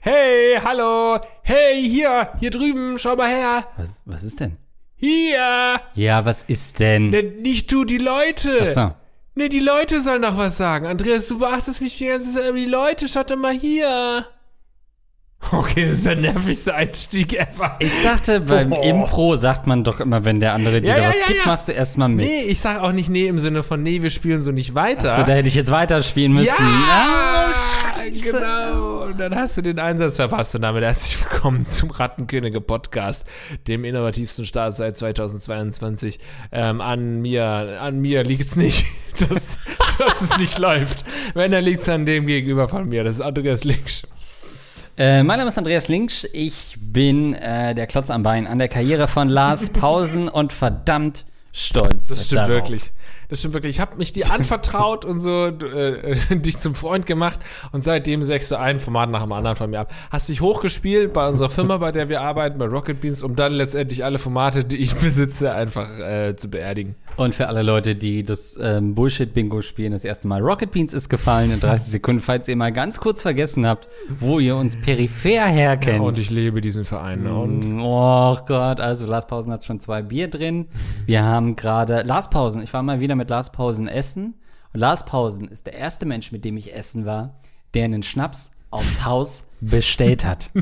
Hey, hallo. Hey, hier, hier drüben, schau mal her. Was, was ist denn? Hier. Ja, was ist denn? Ne, nicht du, die Leute. Ach so. Ne, die Leute sollen noch was sagen. Andreas, du beachtest mich die ganze Zeit, aber die Leute, schaut doch mal hier. Okay, das ist der nervigste Einstieg ever. Ich dachte, beim Oh. Impro sagt man doch immer, wenn der andere dir Ja, was ja, gibt, ja. machst du erstmal mit. Nee, ich sag auch nicht nee im Sinne von nee, wir spielen so nicht weiter. Achso, da hätte ich jetzt weiterspielen müssen. Ja, Ah, genau. Und dann hast du den Einsatz verpasst und damit herzlich willkommen zum Rattenkönige Podcast, dem innovativsten Start seit 2022. Ähm, an mir, an mir liegt's nicht, dass, dass es nicht läuft. Wenn, dann liegt's an dem gegenüber von mir. Das ist Andreas Linksch. Äh, mein Name ist Andreas Linksch. Ich bin äh, der Klotz am Bein an der Karriere von Lars Pausen und verdammt stolz. Das stimmt darauf. wirklich. Das stimmt wirklich. Ich habe mich dir anvertraut und so äh, dich zum Freund gemacht und seitdem sägst du ein Format nach dem anderen von mir ab. Hast dich hochgespielt bei unserer Firma, bei der wir arbeiten, bei Rocket Beans, um dann letztendlich alle Formate, die ich besitze, einfach äh, zu beerdigen. Und für alle Leute, die das ähm, Bullshit-Bingo spielen, das erste Mal Rocket Beans ist gefallen in 30 Sekunden, falls ihr mal ganz kurz vergessen habt, wo ihr uns peripher herkennt. Und ich lebe diesen Verein. ne? Und Oh Gott, also Lars Pausen hat schon zwei Bier drin. Wir haben gerade Lars Pausen. Ich war mal wieder mit Lars Pausen essen. Und Lars Pausen ist der erste Mensch, mit dem ich essen war, der einen Schnaps aufs Haus bestellt hat.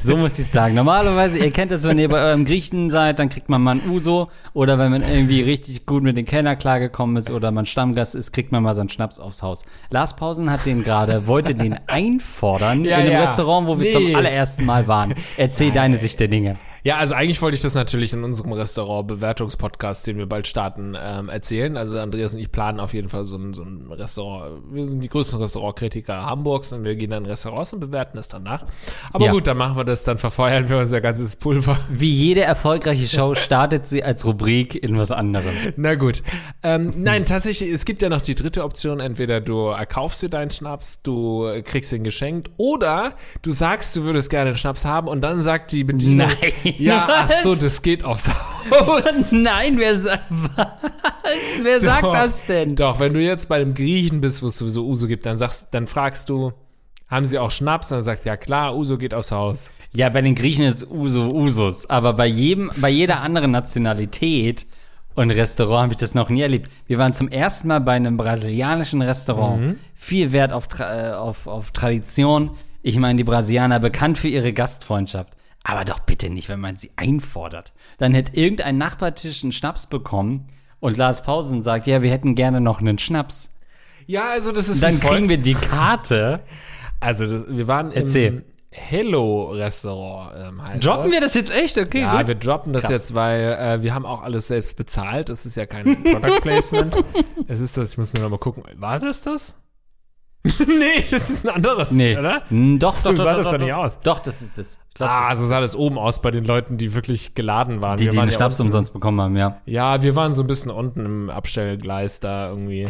So muss ich sagen. Normalerweise, ihr kennt das, wenn ihr bei eurem Griechen seid, dann kriegt man mal ein Uso. Oder wenn man irgendwie richtig gut mit den Kellner klargekommen ist oder man Stammgast ist, kriegt man mal so einen Schnaps aufs Haus. Lars Pausen hat den gerade, wollte den einfordern Ja, in einem ja. Restaurant, wo wir Nee. zum allerersten Mal waren. Erzähl deine Sicht der Dinge. Ja, also eigentlich wollte ich das natürlich in unserem Restaurant-Bewertungspodcast, den wir bald starten, ähm, erzählen. Also Andreas und ich planen auf jeden Fall so ein, so ein Restaurant. Wir sind die größten Restaurantkritiker Hamburgs und wir gehen dann in Restaurants und bewerten das danach. Aber Ja. gut, dann machen wir das, dann verfeuern wir unser ganzes Pulver. Wie jede erfolgreiche Show startet sie als Rubrik in was anderem. Na gut. Ähm, nein, tatsächlich, es gibt ja noch die dritte Option. Entweder du erkaufst dir deinen Schnaps, du kriegst ihn geschenkt, oder du sagst, du würdest gerne einen Schnaps haben und dann sagt die Bedienung, Nein, ja, ach so, was? das geht aufs Haus. Nein, wer sagt was? Wer sagt Doch. das denn? Doch, wenn du jetzt bei einem Griechen bist, wo es sowieso Uso gibt, dann sagst, dann fragst du, haben sie auch Schnaps? Und dann sagt, ja klar, Uso geht aufs Haus. Ja, bei den Griechen ist Uso Usus, aber bei jedem, bei jeder anderen Nationalität und Restaurant habe ich das noch nie erlebt. Wir waren zum ersten Mal bei einem brasilianischen Restaurant. Viel Wert auf, Tra auf, auf Tradition. Ich meine, die Brasilianer bekannt für ihre Gastfreundschaft. Aber doch bitte nicht, wenn man sie einfordert. Dann hätte irgendein Nachbartisch einen Schnaps bekommen und Lars Pausen sagt, ja, wir hätten gerne noch einen Schnaps. Ja, also das ist Dann kriegen wir die Karte. Also das, wir waren Erzähl. im Hello-Restaurant. Ähm, heißt Droppen das. wir das jetzt echt? Okay, Ja, gut. wir droppen das Krass. jetzt, weil äh, wir haben auch alles selbst bezahlt. Das ist ja kein Product Placement. es ist das, ich muss nur noch mal gucken. War das das? nee, das ist ein anderes, Nee. oder? Hm, Doch, doch, doch, sah doch, das doch, doch nicht aus. Doch, das ist das. Ich glaub, Ah, das so sah das oben aus bei den Leuten, die wirklich geladen waren. die, wir die waren den ja Schnaps unten, umsonst bekommen haben, ja. Ja, wir waren so ein bisschen unten im Abstellgleis da irgendwie.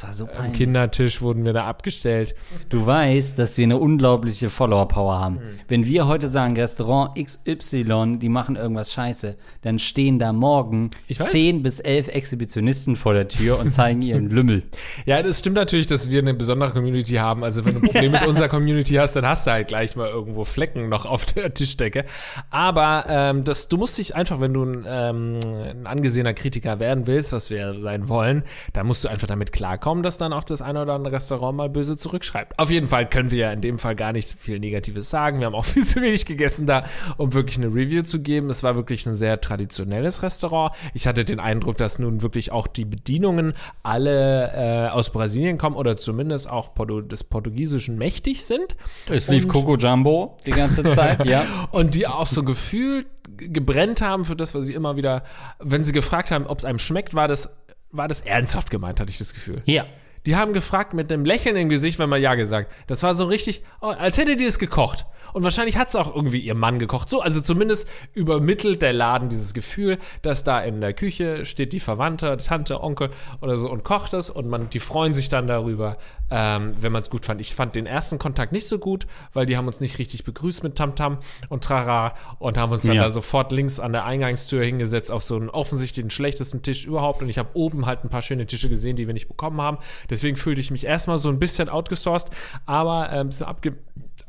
Das war so Am peinlich. Kindertisch wurden wir da abgestellt. Du weißt, dass wir eine unglaubliche Follower-Power haben. Hm. Wenn wir heute sagen, Restaurant XY, die machen irgendwas scheiße, dann stehen da morgen. 10 bis 11 Exhibitionisten vor der Tür und zeigen ihren Lümmel. Ja, das stimmt natürlich, dass wir eine besondere Community haben. Also wenn du ein Problem mit unserer Community hast, dann hast du halt gleich mal irgendwo Flecken noch auf der Tischdecke. Aber ähm, das, du musst dich einfach, wenn du ein, ähm, ein angesehener Kritiker werden willst, was wir sein wollen, dann musst du einfach damit klarkommen, dass dann auch das eine oder andere Restaurant mal böse zurückschreibt. Auf jeden Fall können wir ja in dem Fall gar nicht viel Negatives sagen. Wir haben auch viel zu wenig gegessen da, um wirklich eine Review zu geben. Es war wirklich ein sehr traditionelles Restaurant. Ich hatte den Eindruck, dass nun wirklich auch die Bedienungen alle äh, aus Brasilien kommen oder zumindest auch Portu des Portugiesischen mächtig sind. Es lief Und- Coco Jumbo die ganze Zeit, ja. Und die auch so gefühlt gebrennt haben für das, was sie immer wieder, wenn sie gefragt haben, ob es einem schmeckt, war das, war das ernsthaft gemeint, hatte ich das Gefühl. Ja. Die haben gefragt mit einem Lächeln im Gesicht, wenn man Ja gesagt. Das war so richtig, oh, als hätte die es gekocht. Und wahrscheinlich hat es auch irgendwie ihr Mann gekocht. So, also zumindest übermittelt der Laden dieses Gefühl, dass da in der Küche steht die Verwandte, Tante, Onkel oder so und kocht es und man, die freuen sich dann darüber, ähm, wenn man es gut fand. Ich fand den ersten Kontakt nicht so gut, weil die haben uns nicht richtig begrüßt mit Tamtam und Trara und haben uns dann Ja. da sofort links an der Eingangstür hingesetzt auf so einen offensichtlich den schlechtesten Tisch überhaupt und ich habe oben halt ein paar schöne Tische gesehen, die wir nicht bekommen haben. Deswegen fühlte ich mich erstmal so ein bisschen outgesourced, aber äh, ein bisschen abge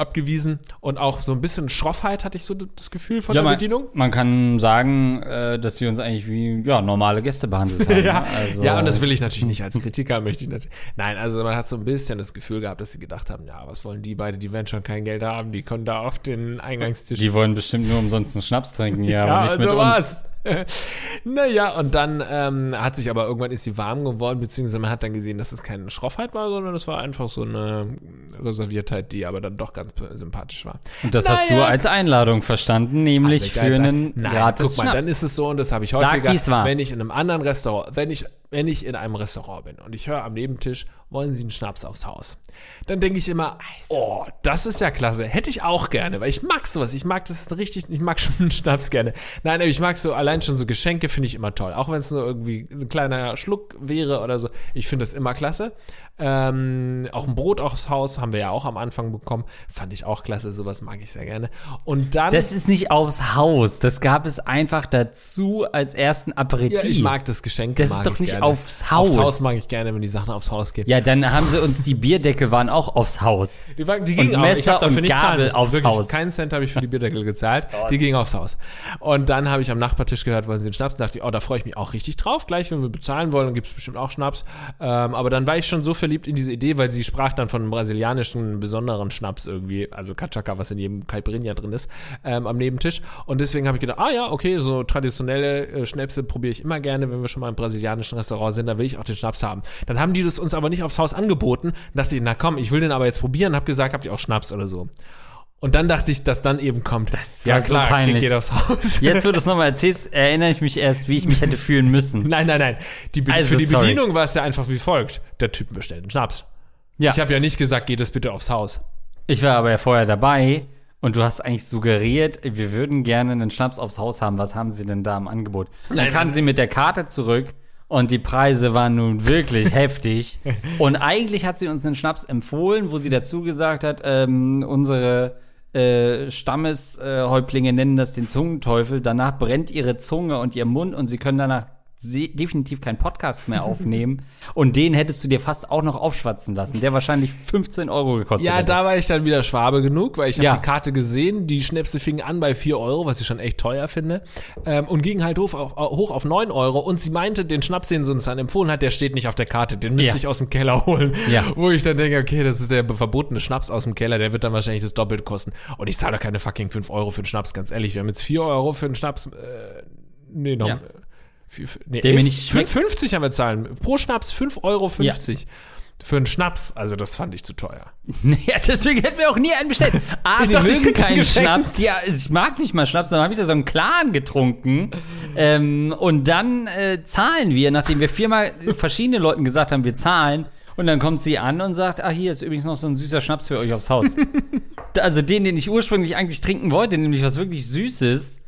abgewiesen und auch so ein bisschen Schroffheit hatte ich so das Gefühl von Ja, der man, Bedienung. man kann sagen, äh, dass sie uns eigentlich wie ja, normale Gäste behandelt haben. Ja, ne? also, ja, und das will ich natürlich nicht als Kritiker, möchte ich. Nein, also man hat so ein bisschen das Gefühl gehabt, dass sie gedacht haben, ja, was wollen die beide, die werden schon kein Geld haben, die können da auf den Eingangstisch. die wollen bestimmt nur umsonst einen Schnaps trinken, ja, ja, aber nicht mit also uns. Naja, und dann ähm, hat sich aber irgendwann ist sie warm geworden, beziehungsweise man hat dann gesehen, dass es keine Schroffheit war, sondern es war einfach so eine Reserviertheit, die aber dann doch ganz sympathisch war. Und das hast du Naja. als Einladung verstanden, nämlich für einen Nein, gratis guck mal, Schnaps. dann ist es so, und das habe ich Sag, häufiger, war. wenn ich in einem anderen Restaurant, wenn ich, wenn ich in einem Restaurant bin und ich höre am Nebentisch, wollen Sie einen Schnaps aufs Haus? Dann denke ich immer, oh, das ist ja klasse. Hätte ich auch gerne, weil ich mag sowas. Ich mag das richtig, ich mag schon einen Schnaps gerne. Nein, aber ich mag so, allein schon so Geschenke finde ich immer toll. Auch wenn es nur irgendwie ein kleiner Schluck wäre oder so. Ich finde das immer klasse. Ähm, auch ein Brot aufs Haus haben wir ja auch am Anfang bekommen. Fand ich auch klasse. Sowas mag ich sehr gerne. Und dann. das ist nicht aufs Haus, das gab es einfach dazu als ersten Aperitif. Ja, ich mag das Geschenk. Das ist doch ich nicht gerne. aufs Haus. Aufs Haus mag ich gerne, wenn die Sachen aufs Haus gehen. Ja, dann haben sie uns, die Bierdeckel waren auch aufs Haus. Die, waren- die gingen Und auch. Ich habe dafür nicht Gabel aufs Wirklich, Haus. Keinen Cent habe ich für die Bierdeckel gezahlt. Die gingen aufs Haus. Und dann habe ich am Nachbartisch gehört, wollen sie einen Schnaps? Und dachte ich, oh, da freue ich mich auch richtig drauf. Gleich, wenn wir bezahlen wollen, gibt es bestimmt auch Schnaps. Ähm, aber dann war ich schon so verliebt in diese Idee, weil sie sprach dann von einem brasilianischen besonderen Schnaps irgendwie, also Cachaca, was in jedem Caipirinha drin ist, ähm, am Nebentisch. Und deswegen habe ich gedacht, ah ja, okay, so traditionelle äh, Schnäpse probiere ich immer gerne, wenn wir schon mal im brasilianischen Restaurant sind, dann will ich auch den Schnaps haben. Dann haben die das uns aber nicht aufs Haus angeboten. Dachte ich, na komm, ich will den aber jetzt probieren. Hab gesagt, habt ihr auch Schnaps oder so. Und dann dachte ich, dass dann eben kommt, das war so peinlich. geht aufs Haus. Jetzt, wo du es nochmal erzählst, erinnere ich mich erst, wie ich mich hätte fühlen müssen. nein, nein, nein. Die, Be- Also, für die sorry. Bedienung war es ja einfach wie folgt. Der Typ bestellt einen Schnaps. Ja, Ich habe ja nicht gesagt, geht es bitte aufs Haus. ich war aber ja vorher dabei und du hast eigentlich suggeriert, wir würden gerne einen Schnaps aufs Haus haben. Was haben sie denn da im Angebot? Dann Nein, kam nein. sie mit der Karte zurück und die Preise waren nun wirklich heftig. Und eigentlich hat sie uns einen Schnaps empfohlen, wo sie dazu gesagt hat, ähm, unsere äh, Stammeshäuptlinge nennen das den Zungenteufel. Danach brennt ihre Zunge und ihr Mund und sie können danach definitiv keinen Podcast mehr aufnehmen. und den hättest du dir fast auch noch aufschwatzen lassen, der wahrscheinlich 15 Euro gekostet Ja, hätte. da war ich dann wieder Schwabe genug, weil ich habe Ja. die Karte gesehen. Die Schnäpse fingen an bei 4 Euro, was ich schon echt teuer finde. Ähm, und gingen halt hoch auf, hoch auf 9 Euro. Und sie meinte, den Schnaps, den sie uns dann empfohlen hat, der steht nicht auf der Karte. Den müsste Ja. ich aus dem Keller holen. Ja. Wo ich dann denke, okay, das ist der verbotene Schnaps aus dem Keller. Der wird dann wahrscheinlich das Doppelte kosten. Und ich zahle doch keine fucking 5 Euro für einen Schnaps, ganz ehrlich. Wir haben jetzt 4 Euro für einen Schnaps. Äh, nee, noch. Ja. vier- nee, Der mir elf- nicht schmeckt. 50 haben wir zahlen. Pro Schnaps 5,50 Euro. Für einen Schnaps, also das fand ich zu teuer. Ja, deswegen hätten wir auch nie einen bestellt. Ah, Ich wir dachte, mögen keinen geschenkt. Schnaps. Ja, ich mag nicht mal Schnaps. Dann habe ich da so einen Clan getrunken. ähm, und dann äh, zahlen wir, nachdem wir viermal verschiedene Leuten gesagt haben, wir zahlen. Und dann kommt sie an und sagt, ah, hier ist übrigens noch so ein süßer Schnaps für euch aufs Haus. also den, den ich ursprünglich eigentlich trinken wollte, nämlich was wirklich Süßes.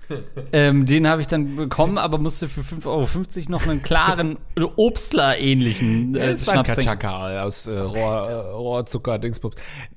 Ähm, den habe ich dann bekommen, aber musste für 5,50 Euro noch einen klaren Obstler-ähnlichen äh, ein Schnaps trinken. Aus äh, Rohr, äh, Rohrzucker, Dingsbums.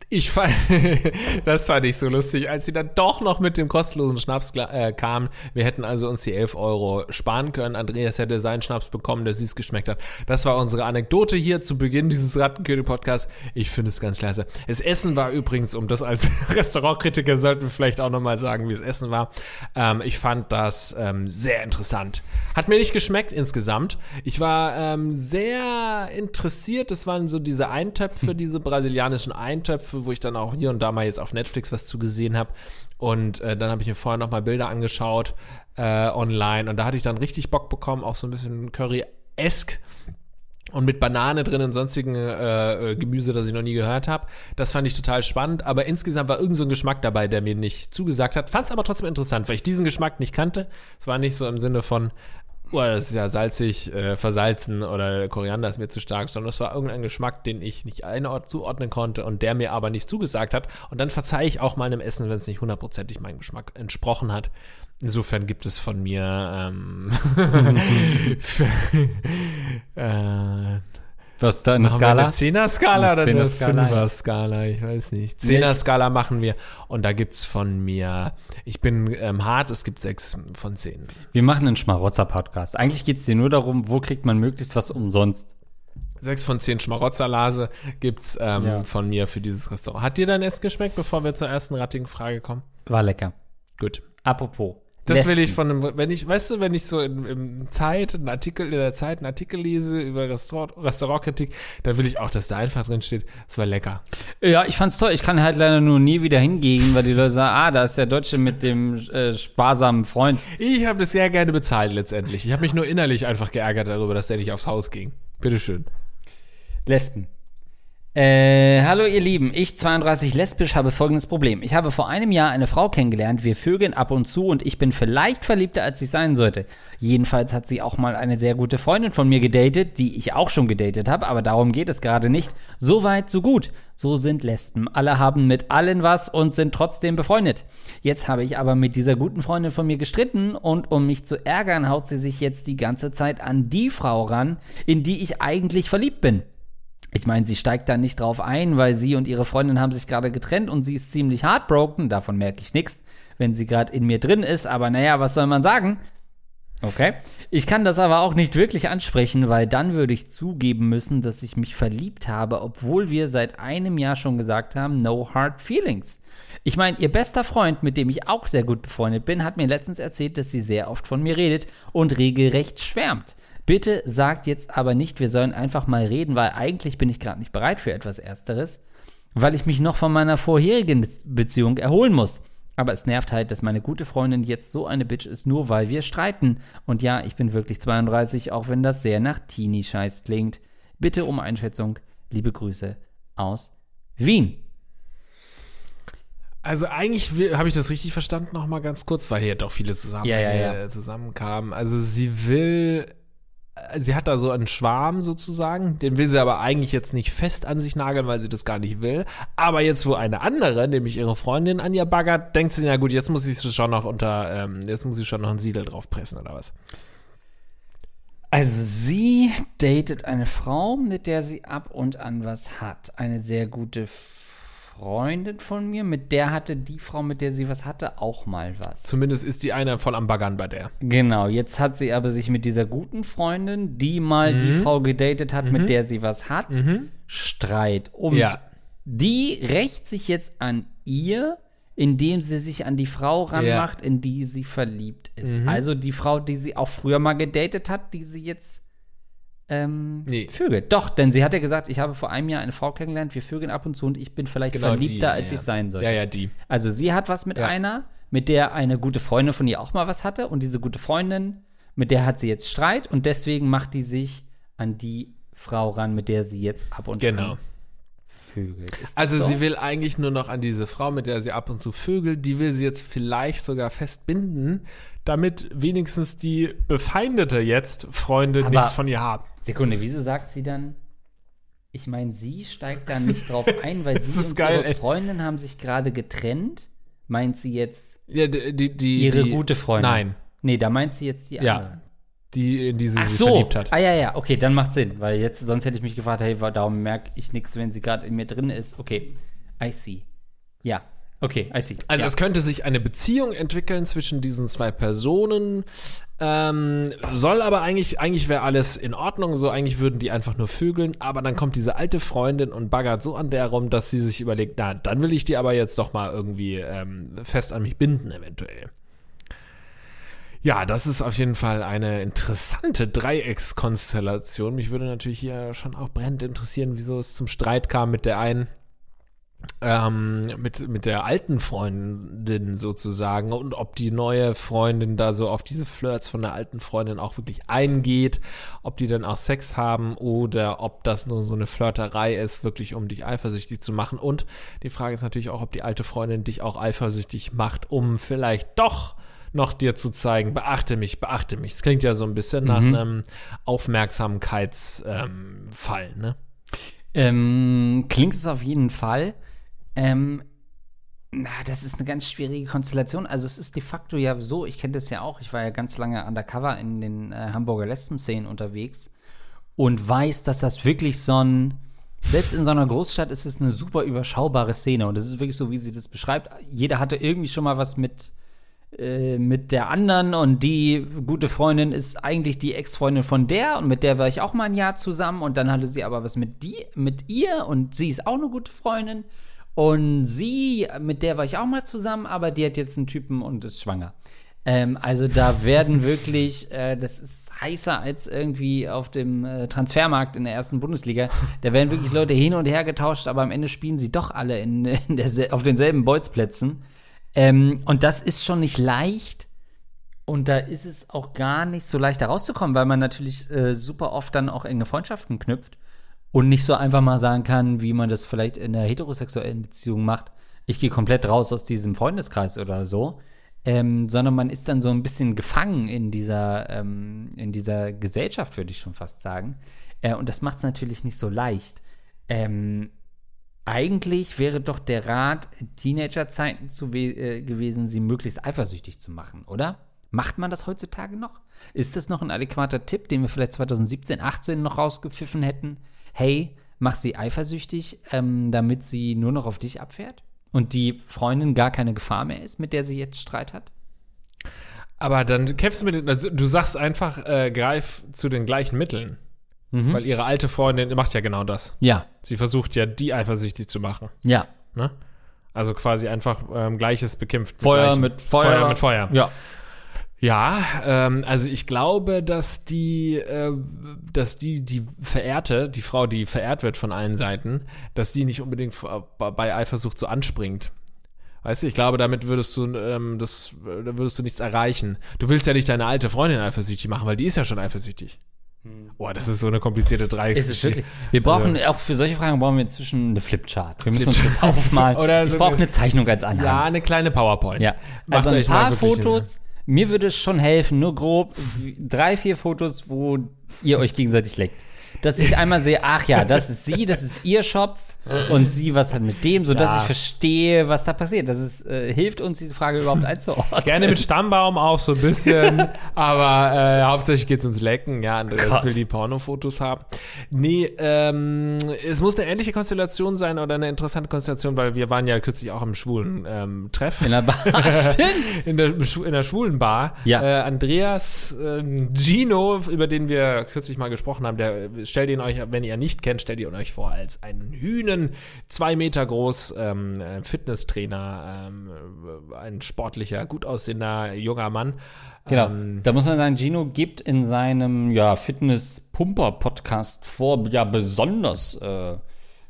Ich fand, das fand ich so lustig, als sie dann doch noch mit dem kostenlosen Schnaps äh, kamen. Wir hätten also uns die 11 Euro sparen können. Andreas hätte seinen Schnaps bekommen, der süß geschmeckt hat. Das war unsere Anekdote hier zu Beginn dieses Rattenkönig-Podcasts. Ich finde es ganz klasse. Das Essen war übrigens, um das als Restaurantkritiker sollten wir vielleicht auch nochmal sagen, wie das Essen war. Ähm, ich fand das ähm, sehr interessant. Hat mir nicht geschmeckt insgesamt. Ich war ähm, sehr interessiert. Das waren so diese Eintöpfe, diese brasilianischen Eintöpfe, wo ich dann auch hier und da mal jetzt auf Netflix was zu gesehen habe. Und äh, dann habe ich mir vorher noch mal Bilder angeschaut äh, online. Und da hatte ich dann richtig Bock bekommen, auch so ein bisschen Curry-esque und mit Banane drin und sonstigen äh, äh, Gemüse, das ich noch nie gehört habe. Das fand ich total spannend, aber insgesamt war irgend so ein Geschmack dabei, der mir nicht zugesagt hat. Fand es aber trotzdem interessant, weil ich diesen Geschmack nicht kannte. Es war nicht so im Sinne von oh, das ist ja salzig, äh, versalzen oder Koriander ist mir zu stark, sondern es war irgendein Geschmack, den ich nicht einord zuordnen konnte und der mir aber nicht zugesagt hat. Und dann verzeihe ich auch mal einem Essen, wenn es nicht hundertprozentig meinem Geschmack entsprochen hat. Insofern gibt es von mir ähm, äh, was da eine Skala? Eine Zehner-Skala oder eine Fünfer-Skala? Ich weiß nicht. Zehner-Skala machen wir und da gibt es von mir, ich bin ähm, hart, es gibt sechs von zehn. Wir machen einen Schmarotzer-Podcast. Eigentlich geht es dir nur darum, wo kriegt man möglichst was umsonst. Sechs von zehn Schmarotzerlase gibt es ähm, ja. von mir für dieses Restaurant. Hat dir dein Essen geschmeckt, bevor wir zur ersten rattigen Frage kommen? War lecker. Gut. Apropos, das will ich von einem, wenn ich, weißt du, wenn ich so in, in Zeit, einen Artikel, in der Zeit einen Artikel lese über Restaurant, Restaurantkritik, dann will ich auch, dass da einfach drin steht, es war lecker. Ja, ich fand's toll. Ich kann halt leider nur nie wieder hingehen, weil die Leute sagen, ah, da ist der Deutsche mit dem äh, sparsamen Freund. Ich habe das sehr gerne bezahlt letztendlich. Ich habe mich nur innerlich einfach geärgert darüber, dass der nicht aufs Haus ging. Bitteschön. Lesben. Äh, hallo ihr Lieben, ich 32 lesbisch habe folgendes Problem. Ich habe vor einem Jahr eine Frau kennengelernt, wir vögeln ab und zu und ich bin vielleicht verliebter, als ich sein sollte. Jedenfalls hat sie auch mal eine sehr gute Freundin von mir gedatet, die ich auch schon gedatet habe, aber darum geht es gerade nicht. So weit, so gut. So sind Lesben. Alle haben mit allen was und sind trotzdem befreundet. Jetzt habe ich aber mit dieser guten Freundin von mir gestritten und um mich zu ärgern, haut sie sich jetzt die ganze Zeit an die Frau ran, in die ich eigentlich verliebt bin. Ich meine, sie steigt da nicht drauf ein, weil sie und ihre Freundin haben sich gerade getrennt und sie ist ziemlich heartbroken. Davon merke ich nichts, wenn sie gerade in mir drin ist. Aber naja, was soll man sagen? Okay. Ich kann das aber auch nicht wirklich ansprechen, weil dann würde ich zugeben müssen, dass ich mich verliebt habe, obwohl wir seit einem Jahr schon gesagt haben, no hard feelings. Ich meine, ihr bester Freund, mit dem ich auch sehr gut befreundet bin, hat mir letztens erzählt, dass sie sehr oft von mir redet und regelrecht schwärmt. Bitte sagt jetzt aber nicht, wir sollen einfach mal reden, weil eigentlich bin ich gerade nicht bereit für etwas Ersteres, weil ich mich noch von meiner vorherigen Beziehung erholen muss. Aber es nervt halt, dass meine gute Freundin jetzt so eine Bitch ist, nur weil wir streiten. Und ja, ich bin wirklich 32, auch wenn das sehr nach Teenie-Scheiß klingt. Bitte um Einschätzung. Liebe Grüße aus Wien. Also eigentlich habe ich das richtig verstanden, noch mal ganz kurz, weil hier doch viele zusammen, ja, ja, ja. zusammenkamen. Also sie will sie hat da so einen Schwarm sozusagen, den will sie aber eigentlich jetzt nicht fest an sich nageln, weil sie das gar nicht will. Aber jetzt, wo eine andere, nämlich ihre Freundin an ihr baggert, denkt sie, ja gut, jetzt muss sie schon noch unter, ähm, jetzt muss sie schon noch ein Siegel drauf pressen oder was? Also sie datet eine Frau, mit der sie ab und an was hat. Eine sehr gute Freundin von mir, mit der hatte die Frau, mit der sie was hatte, auch mal was. Zumindest ist die eine voll am Baggern bei der. Genau, jetzt hat sie aber sich mit dieser guten Freundin, die mal mhm. die Frau gedatet hat, mhm. mit der sie was hat, mhm. Streit. Und ja. die rächt sich jetzt an ihr, indem sie sich an die Frau ranmacht, ja. in die sie verliebt ist. Mhm. Also die Frau, die sie auch früher mal gedatet hat, die sie jetzt ähm, nee. Vögel. Doch, denn sie hat ja gesagt, ich habe vor einem Jahr eine Frau kennengelernt, wir vögeln ab und zu und ich bin vielleicht genau verliebter, die, als ja. ich sein sollte. Ja, ja, die. Also sie hat was mit ja. einer, mit der eine gute Freundin von ihr auch mal was hatte und diese gute Freundin, mit der hat sie jetzt Streit und deswegen macht die sich an die Frau ran, mit der sie jetzt ab und genau. an vögelt. Also so? sie will eigentlich nur noch an diese Frau, mit der sie ab und zu vögelt, die will sie jetzt vielleicht sogar festbinden, damit wenigstens die befeindete jetzt Freunde Aber nichts von ihr haben. Sekunde, wieso sagt sie dann, ich meine, sie steigt da nicht drauf ein, weil sie und geil, ihre Freundin haben sich gerade getrennt. Meint sie jetzt ja, die, die, ihre die, gute Freundin? Nein. Nee, da meint sie jetzt die andere. Ja, die, in die sie Ach sich so. verliebt hat. Ah ja, ja, okay, dann macht Sinn, weil jetzt, sonst hätte ich mich gefragt, hey, darum merke ich nichts, wenn sie gerade in mir drin ist. Okay, I see. Ja, Okay, I see. Also ja. es könnte sich eine Beziehung entwickeln zwischen diesen zwei Personen. Ähm, soll aber eigentlich, eigentlich wäre alles in Ordnung, so eigentlich würden die einfach nur vögeln, aber dann kommt diese alte Freundin und baggert so an der rum, dass sie sich überlegt, na, dann will ich die aber jetzt doch mal irgendwie ähm, fest an mich binden, eventuell. Ja, das ist auf jeden Fall eine interessante Dreieckskonstellation. Mich würde natürlich hier schon auch brennend interessieren, wieso es zum Streit kam mit der einen ähm, mit, mit der alten Freundin sozusagen und ob die neue Freundin da so auf diese Flirts von der alten Freundin auch wirklich eingeht, ob die dann auch Sex haben oder ob das nur so eine Flirterei ist, wirklich um dich eifersüchtig zu machen. Und die Frage ist natürlich auch, ob die alte Freundin dich auch eifersüchtig macht, um vielleicht doch noch dir zu zeigen, beachte mich, beachte mich. Das klingt ja so ein bisschen nach Mhm. einem Aufmerksamkeitsfall, ähm, ne? Ähm, klingt es auf jeden Fall. Ähm, na, das ist eine ganz schwierige Konstellation. Also es ist de facto ja so, ich kenne das ja auch, ich war ja ganz lange undercover in den äh, Hamburger Lesben-Szenen unterwegs und weiß, dass das wirklich so ein, selbst in so einer Großstadt ist es eine super überschaubare Szene und es ist wirklich so, wie sie das beschreibt. Jeder hatte irgendwie schon mal was mit äh, mit der anderen. Und die gute Freundin ist eigentlich die Ex-Freundin von der. Und mit der war ich auch mal ein Jahr zusammen. Und dann hatte sie aber was mit die mit ihr. Und sie ist auch eine gute Freundin. Und sie mit der war ich auch mal zusammen, aber die hat jetzt einen Typen und ist schwanger. Ähm, also da werden wirklich, äh, das ist heißer als irgendwie auf dem äh, Transfermarkt in der ersten Bundesliga. Da werden wirklich Leute hin und her getauscht, aber am Ende spielen sie doch alle in, in der, auf denselben Bolzplätzen. Ähm, und das ist schon nicht leicht. Und da ist es auch gar nicht so leicht, da rauszukommen, weil man natürlich äh, super oft dann auch enge Freundschaften knüpft und nicht so einfach mal sagen kann, wie man das vielleicht in einer heterosexuellen Beziehung macht. Ich gehe komplett raus aus diesem Freundeskreis oder so. Ähm, sondern man ist dann so ein bisschen gefangen in dieser, ähm, in dieser Gesellschaft, würde ich schon fast sagen. Äh, und das macht es natürlich nicht so leicht. Ähm, eigentlich wäre doch der Rat Teenagerzeiten zu äh, gewesen, sie möglichst eifersüchtig zu machen, oder? Macht man das heutzutage noch? Ist das noch ein adäquater Tipp, den wir vielleicht 2017, 18 noch rausgepfiffen hätten? Hey, mach sie eifersüchtig, ähm, damit sie nur noch auf dich abfährt? Und die Freundin gar keine Gefahr mehr ist, mit der sie jetzt Streit hat? Aber dann kämpfst du mit den, also du sagst einfach, äh, greif zu den gleichen Mitteln. Mhm. Weil ihre alte Freundin macht ja genau das. Ja, Sie versucht ja, die eifersüchtig zu machen. ja. Ne? Also quasi einfach ähm, Gleiches bekämpft. Feuer Gleichem. mit Feuer. Feuer mit Feuer. Ja. Ja, ähm, also ich glaube, dass die, äh, dass die, die Verehrte, die Frau, die verehrt wird von allen Seiten, dass die nicht unbedingt bei Eifersucht so anspringt. Weißt du, ich glaube, damit würdest du, ähm, das, äh, da würdest du nichts erreichen. Du willst ja nicht deine alte Freundin eifersüchtig machen, weil die ist ja schon eifersüchtig. Boah, das ist so eine komplizierte Dreiecksgeschichte. Wir brauchen Also- auch für solche Fragen brauchen wir inzwischen eine Flipchart. Wir müssen uns das aufmalen. Oder ich so brauche eine- Zeichnung als Anhang. Ja, eine kleine PowerPoint. Ja, Macht also ein paar Fotos. Mir würde es schon helfen, nur grob drei, vier Fotos, wo ihr euch gegenseitig leckt. Dass ich einmal sehe, ach ja, das ist sie, das ist ihr Schopf und sie was hat mit dem, sodass Ja. ich verstehe, was da passiert. Das ist, äh, hilft uns, diese Frage überhaupt einzuordnen. Gerne mit Stammbaum auch so ein bisschen, aber äh, hauptsächlich geht's ums Lecken. Ja, Andreas Gott. will die Pornofotos haben. Nee, ähm, es muss eine ähnliche Konstellation sein oder eine interessante Konstellation, weil wir waren ja kürzlich auch im schwulen ähm, Treff. In der Bar, stimmt. in der, in der schwulen Bar. Ja. Äh, Andreas ähm, Gino, über den wir kürzlich mal gesprochen haben, der stellt ihn euch, wenn ihr ihn nicht kennt, stellt ihr ihn euch vor als einen Hühnen, zwei Meter groß, ähm, äh, Fitnesstrainer, ähm, äh, ein sportlicher, gut aussehender junger Mann. Genau. Ähm, da muss man sagen, Gino gibt in seinem ja, Fitness-Pumper-Podcast vor, ja, besonders äh,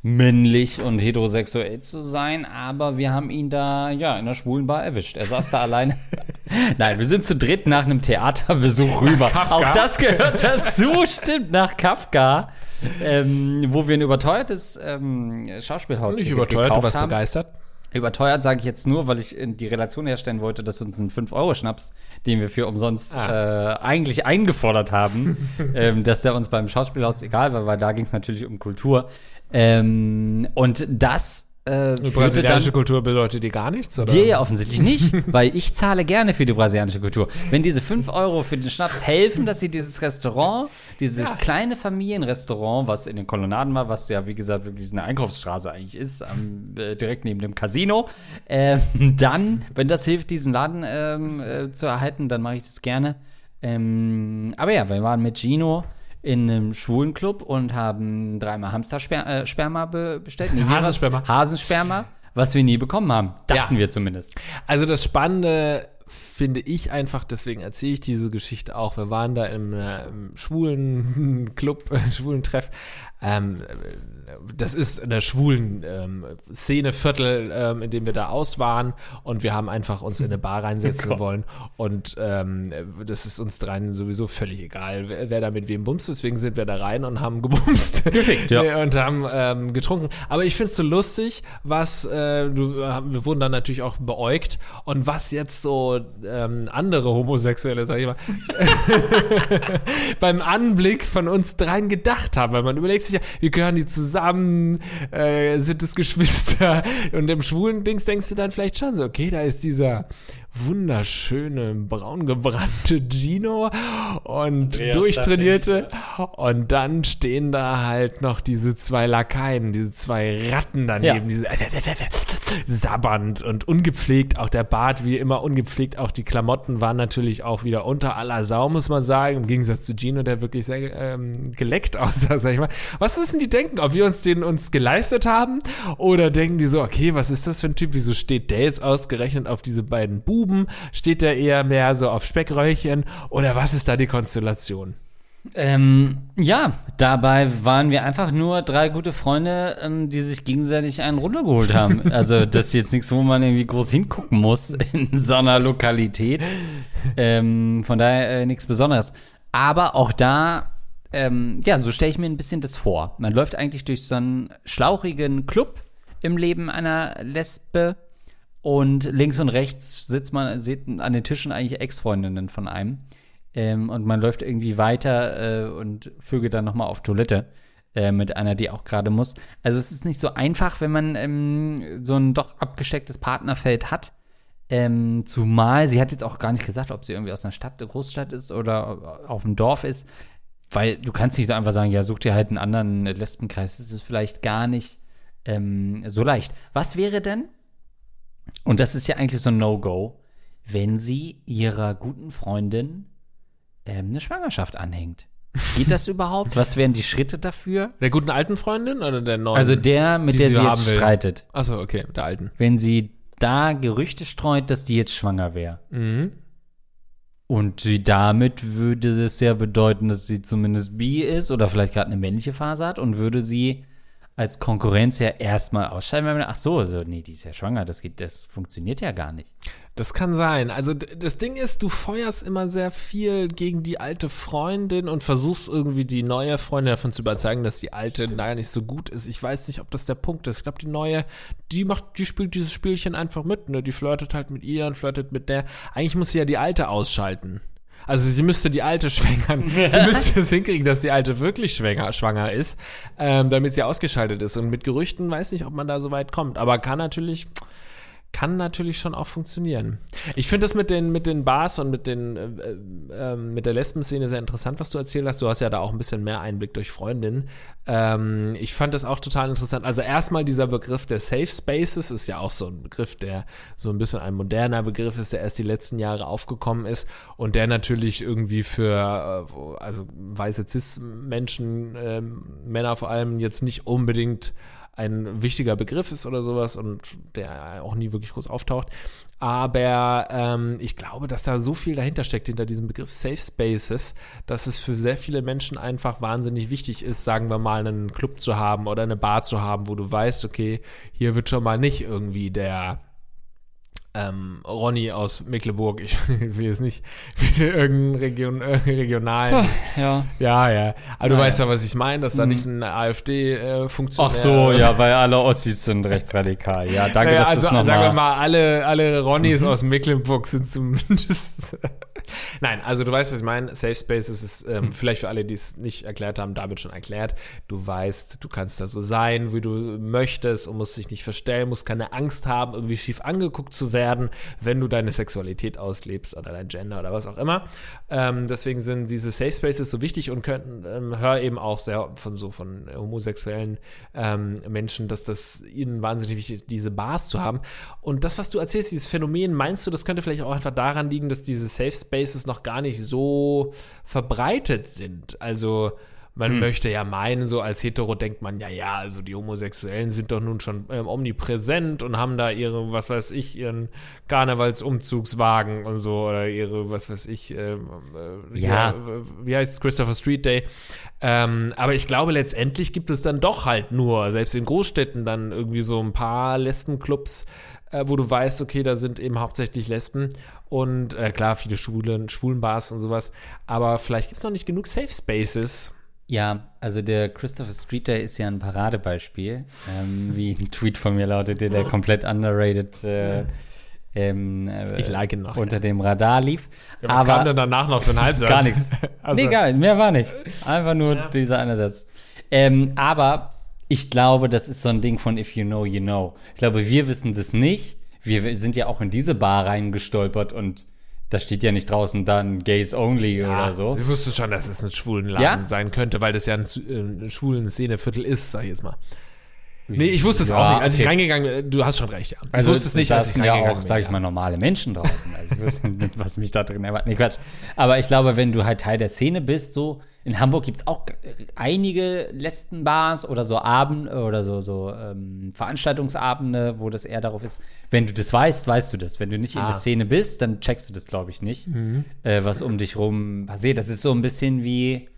männlich und heterosexuell zu sein, aber wir haben ihn da ja in der schwulen Bar erwischt. Er saß da alleine. Nein, wir sind zu dritt nach einem Theaterbesuch rüber. Auch das gehört dazu, stimmt, nach Kafka, ähm, wo wir ein überteuertes ähm, Schauspielhaus nicht überteuert, du warst begeistert. Überteuert sage ich jetzt nur, weil ich die Relation herstellen wollte, dass uns ein 5-Euro-Schnaps, den wir für umsonst Ah. äh, eigentlich eingefordert haben, ähm, dass der uns beim Schauspielhaus egal war, weil da ging es natürlich um Kultur. Ähm, und das äh, Die brasilianische Kultur bedeutet dir gar nichts, oder? Dir ja offensichtlich nicht, weil ich zahle gerne für die brasilianische Kultur. Wenn diese 5 Euro für den Schnaps helfen, dass sie dieses Restaurant, dieses kleine Familienrestaurant, was in den Kolonnaden war, was ja, wie gesagt, wirklich eine Einkaufsstraße eigentlich ist, am, äh, direkt neben dem Casino, ähm, dann, wenn das hilft, diesen Laden ähm, äh, zu erhalten, dann mache ich das gerne. Ähm, aber ja, wir waren mit Gino in einem schwulen Club und haben dreimal Hamstersperma äh, bestellt. Nee? Hasensperma. Hasensperma, was wir nie bekommen haben. Dachten Ja. wir zumindest. Also das Spannende finde ich einfach, deswegen erzähle ich diese Geschichte auch. Wir waren da im, äh, im schwulen Club, äh, schwulen Treff. ähm, das ist in der schwulen ähm, Szeneviertel, ähm, in dem wir da aus waren. Und wir haben einfach uns in eine Bar reinsetzen Oh wollen. Und ähm, das ist uns dreien sowieso völlig egal, wer, wer da mit wem bumst, deswegen sind wir da rein und haben gebumst. Gefickt, ja. und haben ähm, getrunken. Aber ich finde es so lustig, was äh, du, äh, wir wurden dann natürlich auch beäugt. Und was jetzt so ähm, andere Homosexuelle, sag ich mal, beim Anblick von uns dreien gedacht haben, weil man überlegt sich ja, wie gehören die zusammen, äh, sind es Geschwister. Und im schwulen Dings denkst du dann vielleicht schon so, okay, da ist dieser wunderschöne, braungebrannte Gino und Andreas durchtrainierte. und dann stehen da halt noch diese zwei Lakaien, diese zwei Ratten daneben, Ja. diese sabbernd und ungepflegt, auch der Bart wie immer ungepflegt, auch die Klamotten waren natürlich auch wieder unter aller Sau, muss man sagen, im Gegensatz zu Gino, der wirklich sehr ähm, geleckt aussah, sag ich mal. Was müssen die denken, ob wir uns den uns geleistet haben? Oder denken die so, okay, was ist das für ein Typ, wieso steht der jetzt ausgerechnet auf diese beiden Buben, steht der eher mehr so auf Speckröllchen oder was ist da die Konstellation? Ähm, ja, dabei waren wir einfach nur drei gute Freunde, ähm, die sich gegenseitig einen runtergeholt haben. Also das ist jetzt nichts, wo man irgendwie groß hingucken muss in so einer Lokalität. Ähm, von daher äh, nichts Besonderes. Aber auch da, ähm, ja, so stelle ich mir ein bisschen das vor. Man läuft eigentlich durch so einen schlauchigen Club im Leben einer Lesbe und links und rechts sitzt man, sieht an den Tischen eigentlich Ex-Freundinnen von einem. Ähm, und man läuft irgendwie weiter äh, und vögelt dann nochmal auf Toilette äh, mit einer, die auch gerade muss. Also es ist nicht so einfach, wenn man ähm, so ein doch abgestecktes Partnerfeld hat. Ähm, zumal, sie hat jetzt auch gar nicht gesagt, ob sie irgendwie aus einer Stadt, Großstadt ist oder auf dem Dorf ist. Weil du kannst nicht so einfach sagen, ja, such dir halt einen anderen Lesbenkreis. Das ist vielleicht gar nicht ähm, so leicht. Was wäre denn, und das ist ja eigentlich so ein No-Go, wenn sie ihrer guten Freundin ähm, eine Schwangerschaft anhängt? Geht das überhaupt? Was wären die Schritte dafür? Der guten alten Freundin oder der neuen? Also der, mit der sie sie jetzt will. streitet. Achso, okay, der alten. Wenn sie da Gerüchte streut, dass die jetzt schwanger wäre. Mhm. Und sie damit würde es ja bedeuten, dass sie zumindest bi ist oder vielleicht gerade eine männliche Phase hat und würde sie als Konkurrenz ja erstmal ausscheiden, weil man, ach so, so, nee, die ist ja schwanger, das geht, das funktioniert ja gar nicht. Das kann sein. Also das Ding ist, du feuerst immer sehr viel gegen die alte Freundin und versuchst irgendwie die neue Freundin davon zu überzeugen, dass die alte da nicht so gut ist. Ich weiß nicht, ob das der Punkt ist. Ich glaube, die neue, die macht, die spielt dieses Spielchen einfach mit. Ne? Die flirtet halt mit ihr und flirtet mit der. Eigentlich muss sie ja die alte ausschalten. Also sie müsste die alte schwängern. Sie müsste es hinkriegen, dass die alte wirklich schwanger, schwanger ist, ähm, damit sie ausgeschaltet ist. Und mit Gerüchten weiß nicht, ob man da so weit kommt. Aber kann natürlich, kann natürlich schon auch funktionieren. Ich finde das mit den, mit den Bars und mit den, äh, äh, mit der Lesben-Szene sehr interessant, was du erzählt hast. Du hast ja da auch ein bisschen mehr Einblick durch Freundinnen. Ähm, ich fand das auch total interessant. Also erstmal dieser Begriff der Safe Spaces ist ja auch so ein Begriff, der so ein bisschen ein moderner Begriff ist, der erst die letzten Jahre aufgekommen ist und der natürlich irgendwie für, äh, also weiße Cis-Menschen, ähm, Männer vor allem jetzt nicht unbedingt ein wichtiger Begriff ist oder sowas und der auch nie wirklich groß auftaucht. Aber ähm, ich glaube, dass da so viel dahinter steckt, hinter diesem Begriff Safe Spaces, dass es für sehr viele Menschen einfach wahnsinnig wichtig ist, sagen wir mal, einen Club zu haben oder eine Bar zu haben, wo du weißt, okay, hier wird schon mal nicht irgendwie der ähm, Ronny aus Mecklenburg, ich will jetzt nicht wieder irgendeinen Region, äh, regionalen Ja. ja, ja. Aber du Naja. weißt ja, was ich meine, dass da nicht ein AfD-Funktionär. Ach so, ja, weil alle Ossis sind rechtsradikal. Ja, danke, Naja, dass also du es nochmal. sagen wir mal, alle, alle Ronnys aus Mecklenburg sind zumindest. Nein, also du weißt, was ich meine. Safe Spaces ist ähm, vielleicht für alle, die es nicht erklärt haben, damit schon erklärt. Du weißt, du kannst da so sein, wie du möchtest und musst dich nicht verstellen, musst keine Angst haben, irgendwie schief angeguckt zu werden, wenn du deine Sexualität auslebst oder dein Gender oder was auch immer. Ähm, deswegen sind diese Safe Spaces so wichtig und könnten, ähm, hör eben auch sehr von so von homosexuellen ähm, Menschen, dass das ihnen wahnsinnig wichtig ist, diese Bars zu haben. Und das, was du erzählst, dieses Phänomen, meinst du, das könnte vielleicht auch einfach daran liegen, dass diese Safe Spaces noch gar nicht so verbreitet sind? Also Man Hm. möchte ja meinen, so als Hetero denkt man, ja, ja, also die Homosexuellen sind doch nun schon ähm, omnipräsent und haben da ihre, was weiß ich, ihren Karnevalsumzugswagen und so oder ihre, was weiß ich, ähm, äh, Ja. äh, wie heißt es, Christopher Street Day. Ähm, aber ich glaube, letztendlich gibt es dann doch halt nur, selbst in Großstädten, dann irgendwie so ein paar Lesbenclubs, äh, wo du weißt, okay, da sind eben hauptsächlich Lesben und äh, klar, viele Schwulen, Schwulenbars und sowas, aber vielleicht gibt es noch nicht genug Safe Spaces. Ja, also der Christopher Street Day ist ja ein Paradebeispiel, ähm, wie ein Tweet von mir lautete, der komplett underrated äh, ähm, äh, Ich like ihn noch, unter dem Radar lief. Ja, was kam denn danach noch für ein Halbsatz? Gar nichts. Also, nee, gar nicht. Mehr war nicht. Einfach nur dieser eine Satz. Ähm, aber ich glaube, das ist so ein Ding von if you know, you know. Ich glaube, wir wissen das nicht. Wir sind ja auch in diese Bar reingestolpert und da steht ja nicht draußen dann Gays Only oder so. Ich wusste schon, dass es ein schwulen Laden Ja? sein könnte, weil das ja ein, äh, ein schwulen Szeneviertel ist, sag ich jetzt mal. Nee, ich wusste es Ja, auch nicht. Als ich okay. reingegangen bin, du hast schon recht, ja. Also ich wusste es nicht, als ich saßen ja reingegangen auch, bin. sag ich mal, normale Menschen draußen. Also ich wusste nicht, was mich da drin erwartet. Nee, Quatsch. Aber ich glaube, wenn du halt Teil der Szene bist, so, in Hamburg gibt es auch einige Lesbenbars oder so Abend oder so, so ähm, Veranstaltungsabende, wo das eher darauf ist. Wenn du das weißt, weißt du das. Wenn du nicht in Ah. der Szene bist, dann checkst du das, glaube ich, nicht, äh, was um dich rum passiert. Das ist so ein bisschen wie.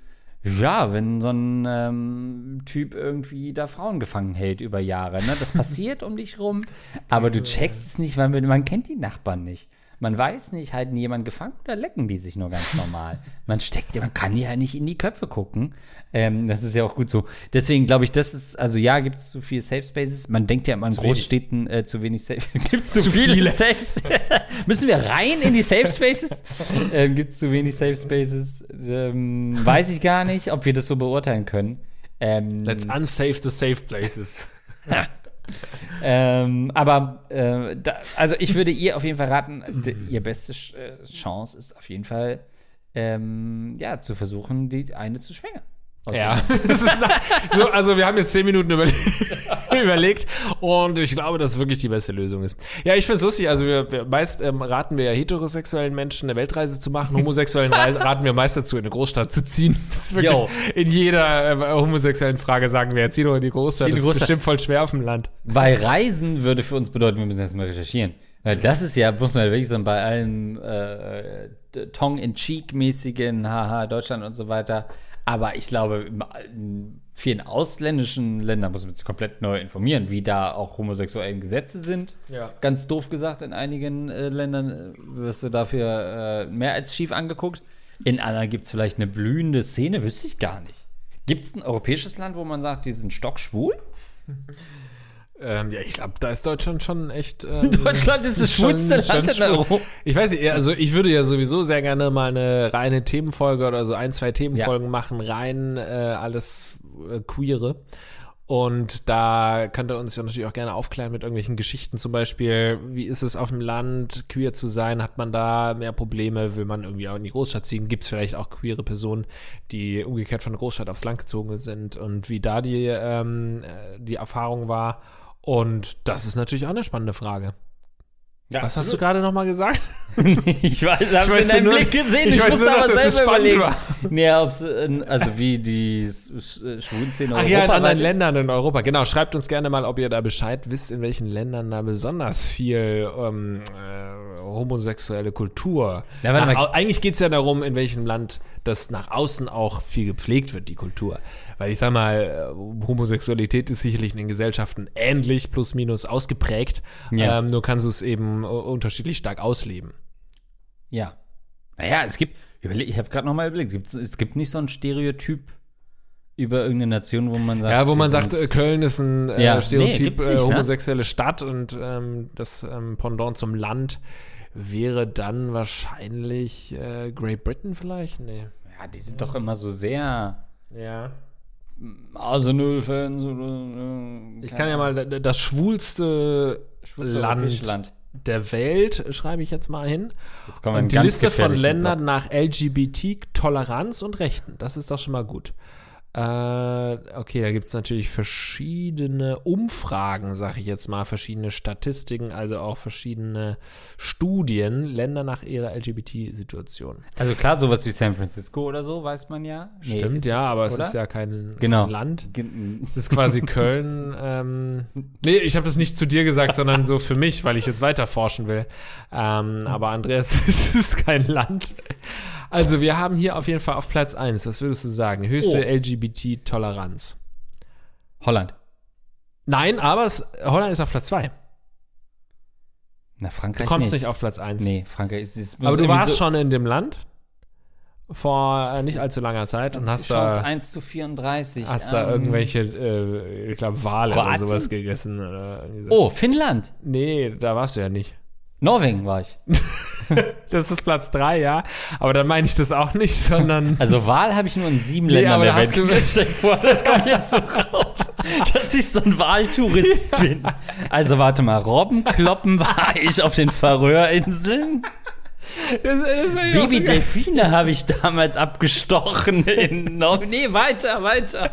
Ja, wenn so ein ähm, Typ irgendwie da Frauen gefangen hält über Jahre, ne? Das passiert um dich rum, aber du checkst es nicht, weil man, man kennt die Nachbarn nicht. Man weiß nicht, halten die jemanden gefangen oder lecken die sich nur ganz normal. Man steckt, man kann ja nicht in die Köpfe gucken. Ähm, das ist ja auch gut so. Deswegen glaube ich, das ist, also ja, gibt es zu viele Safe Spaces. Man denkt ja immer in wenig. Großstädten äh, zu wenig Safe. gibt es zu, Zu viele, viele. Safe Müssen wir rein in die Safe Spaces? ähm, gibt es zu wenig Safe Spaces? Ähm, weiß ich gar nicht, ob wir das so beurteilen können. Ähm, Let's unsafe the safe places. ähm, aber äh, da, also ich würde ihr auf jeden Fall raten, d- ihr beste Sch äh, Chance ist auf jeden Fall ähm, ja zu versuchen, die eine zu schwängern. Ja, das ist na- so, also wir haben jetzt zehn Minuten überle überlegt und ich glaube, dass es wirklich die beste Lösung ist. Ja, ich finde es lustig, also wir, wir meist ähm, raten wir ja heterosexuellen Menschen eine Weltreise zu machen, homosexuellen Reise, raten wir meist dazu, in eine Großstadt zu ziehen. Das ist wirklich in jeder äh, homosexuellen Frage sagen wir, zieh doch in die Großstadt, in die das ist Großstadt. bestimmt voll schwer auf dem Land. Weil Reisen würde für uns bedeuten, wir müssen erstmal recherchieren. Weil das ist ja, muss man ja wirklich sagen, bei allen äh, Tongue-in-Cheek-mäßigen, haha, Deutschland und so weiter. Aber ich glaube, in vielen ausländischen Ländern muss man sich komplett neu informieren, wie da auch homosexuellen Gesetze sind. Ja. Ganz doof gesagt, in einigen äh, Ländern äh, wirst du dafür äh, mehr als schief angeguckt. In anderen gibt es vielleicht eine blühende Szene, wüsste ich gar nicht. Gibt es ein europäisches Land, wo man sagt, die sind stockschwul? Ähm, ja, ich glaube, da ist Deutschland schon echt. Ähm, Deutschland ist das schwulste Land in. Europa. Ich weiß nicht, also ich würde ja sowieso sehr gerne mal eine reine Themenfolge oder so ein, zwei Themenfolgen machen, rein äh, alles äh, queere. Und da könnt ihr uns ja natürlich auch gerne aufklären mit irgendwelchen Geschichten, zum Beispiel, wie ist es auf dem Land, queer zu sein? Hat man da mehr Probleme? Will man irgendwie auch in die Großstadt ziehen? Gibt es vielleicht auch queere Personen, die umgekehrt von der Großstadt aufs Land gezogen sind und wie da die, ähm, äh, die Erfahrung war? Und das ist natürlich auch eine spannende Frage. Was hast du gerade nochmal gesagt? Ich weiß, hab's weiß in deinem nur- Blick gesehen. ich Ich, musste noch, aber es selber überlegen. war. Nee, äh, also wie die äh, Schwulenszene Ach ja, in anderen ist. Ländern in Europa. Genau, schreibt uns gerne mal, ob ihr da Bescheid wisst, in welchen Ländern da besonders viel ähm, äh, homosexuelle Kultur. Ja, nach, eigentlich geht es ja darum, in welchem Land das nach außen auch viel gepflegt wird, die Kultur. Weil ich sag mal, äh, Homosexualität ist sicherlich in den Gesellschaften ähnlich, plus minus ausgeprägt. Ja. Ähm, nur kannst du es eben äh, unterschiedlich stark ausleben. Ja. Naja, es gibt, ich habe gerade nochmal überlegt, gibt's, es gibt nicht so ein Stereotyp über irgendeine Nation, wo man sagt. Ja, wo man sind- sagt, äh, Köln ist ein äh, Ja, nee, Stereotyp äh, nicht, ne? homosexuelle Stadt und ähm, das ähm, Pendant zum Land wäre dann wahrscheinlich äh, Great Britain vielleicht? Nee. ja, die sind doch immer so sehr Ja. Arsenal-Fans oder. äh, Ich kann ja mal das schwulste europäische Land, Land. der Welt, schreibe ich jetzt mal hin. Jetzt kommen wir in Und die Liste von Ländern Block. nach LGBT, Toleranz und Rechten. Das ist doch schon mal gut. Äh, okay, da gibt es natürlich verschiedene Umfragen, sag ich jetzt mal, verschiedene Statistiken, also auch verschiedene Studien, Länder nach ihrer LGBT-Situation. Also klar, sowas wie San Francisco oder so, weiß man ja. Nee, Stimmt, ja, es- aber es oder? ist ja kein, Genau. kein Land. Gen- Es ist quasi Köln. Ähm, nee, ich habe das nicht zu dir gesagt, sondern so für mich, weil ich jetzt weiter forschen will. Ähm, aber Andreas, es ist kein Land. Also, wir haben hier auf jeden Fall auf Platz 1, was würdest du sagen? Höchste Oh. LGBT-Toleranz. Holland. Nein, aber es, Holland ist auf Platz 2. Na, Du Frankreich kommst nicht. auf Platz 1. Nee, Frankreich ist, ist Aber du warst so, schon in dem Land vor äh, nicht allzu langer Zeit und hast Chance da, 1 zu 34. hast da ähm, irgendwelche, äh, ich glaube, Wale oder Kroatien? sowas gegessen. Oder so. Oh, Finnland. Nee, da warst du ja nicht. Norwegen war ich. Das ist Platz 3, ja. Aber dann meine ich das auch nicht, sondern. Also Wahl habe ich nur in sieben Nee, Ländern aber der Welt hast du- dir vor, das kommt jetzt so raus, dass ich so ein Wahltourist bin. Also warte mal, Robbenkloppen war ich auf den Färöerinseln. Das, das geil. Baby-Delfine habe ich damals abgestochen in Nor Nee, weiter, weiter.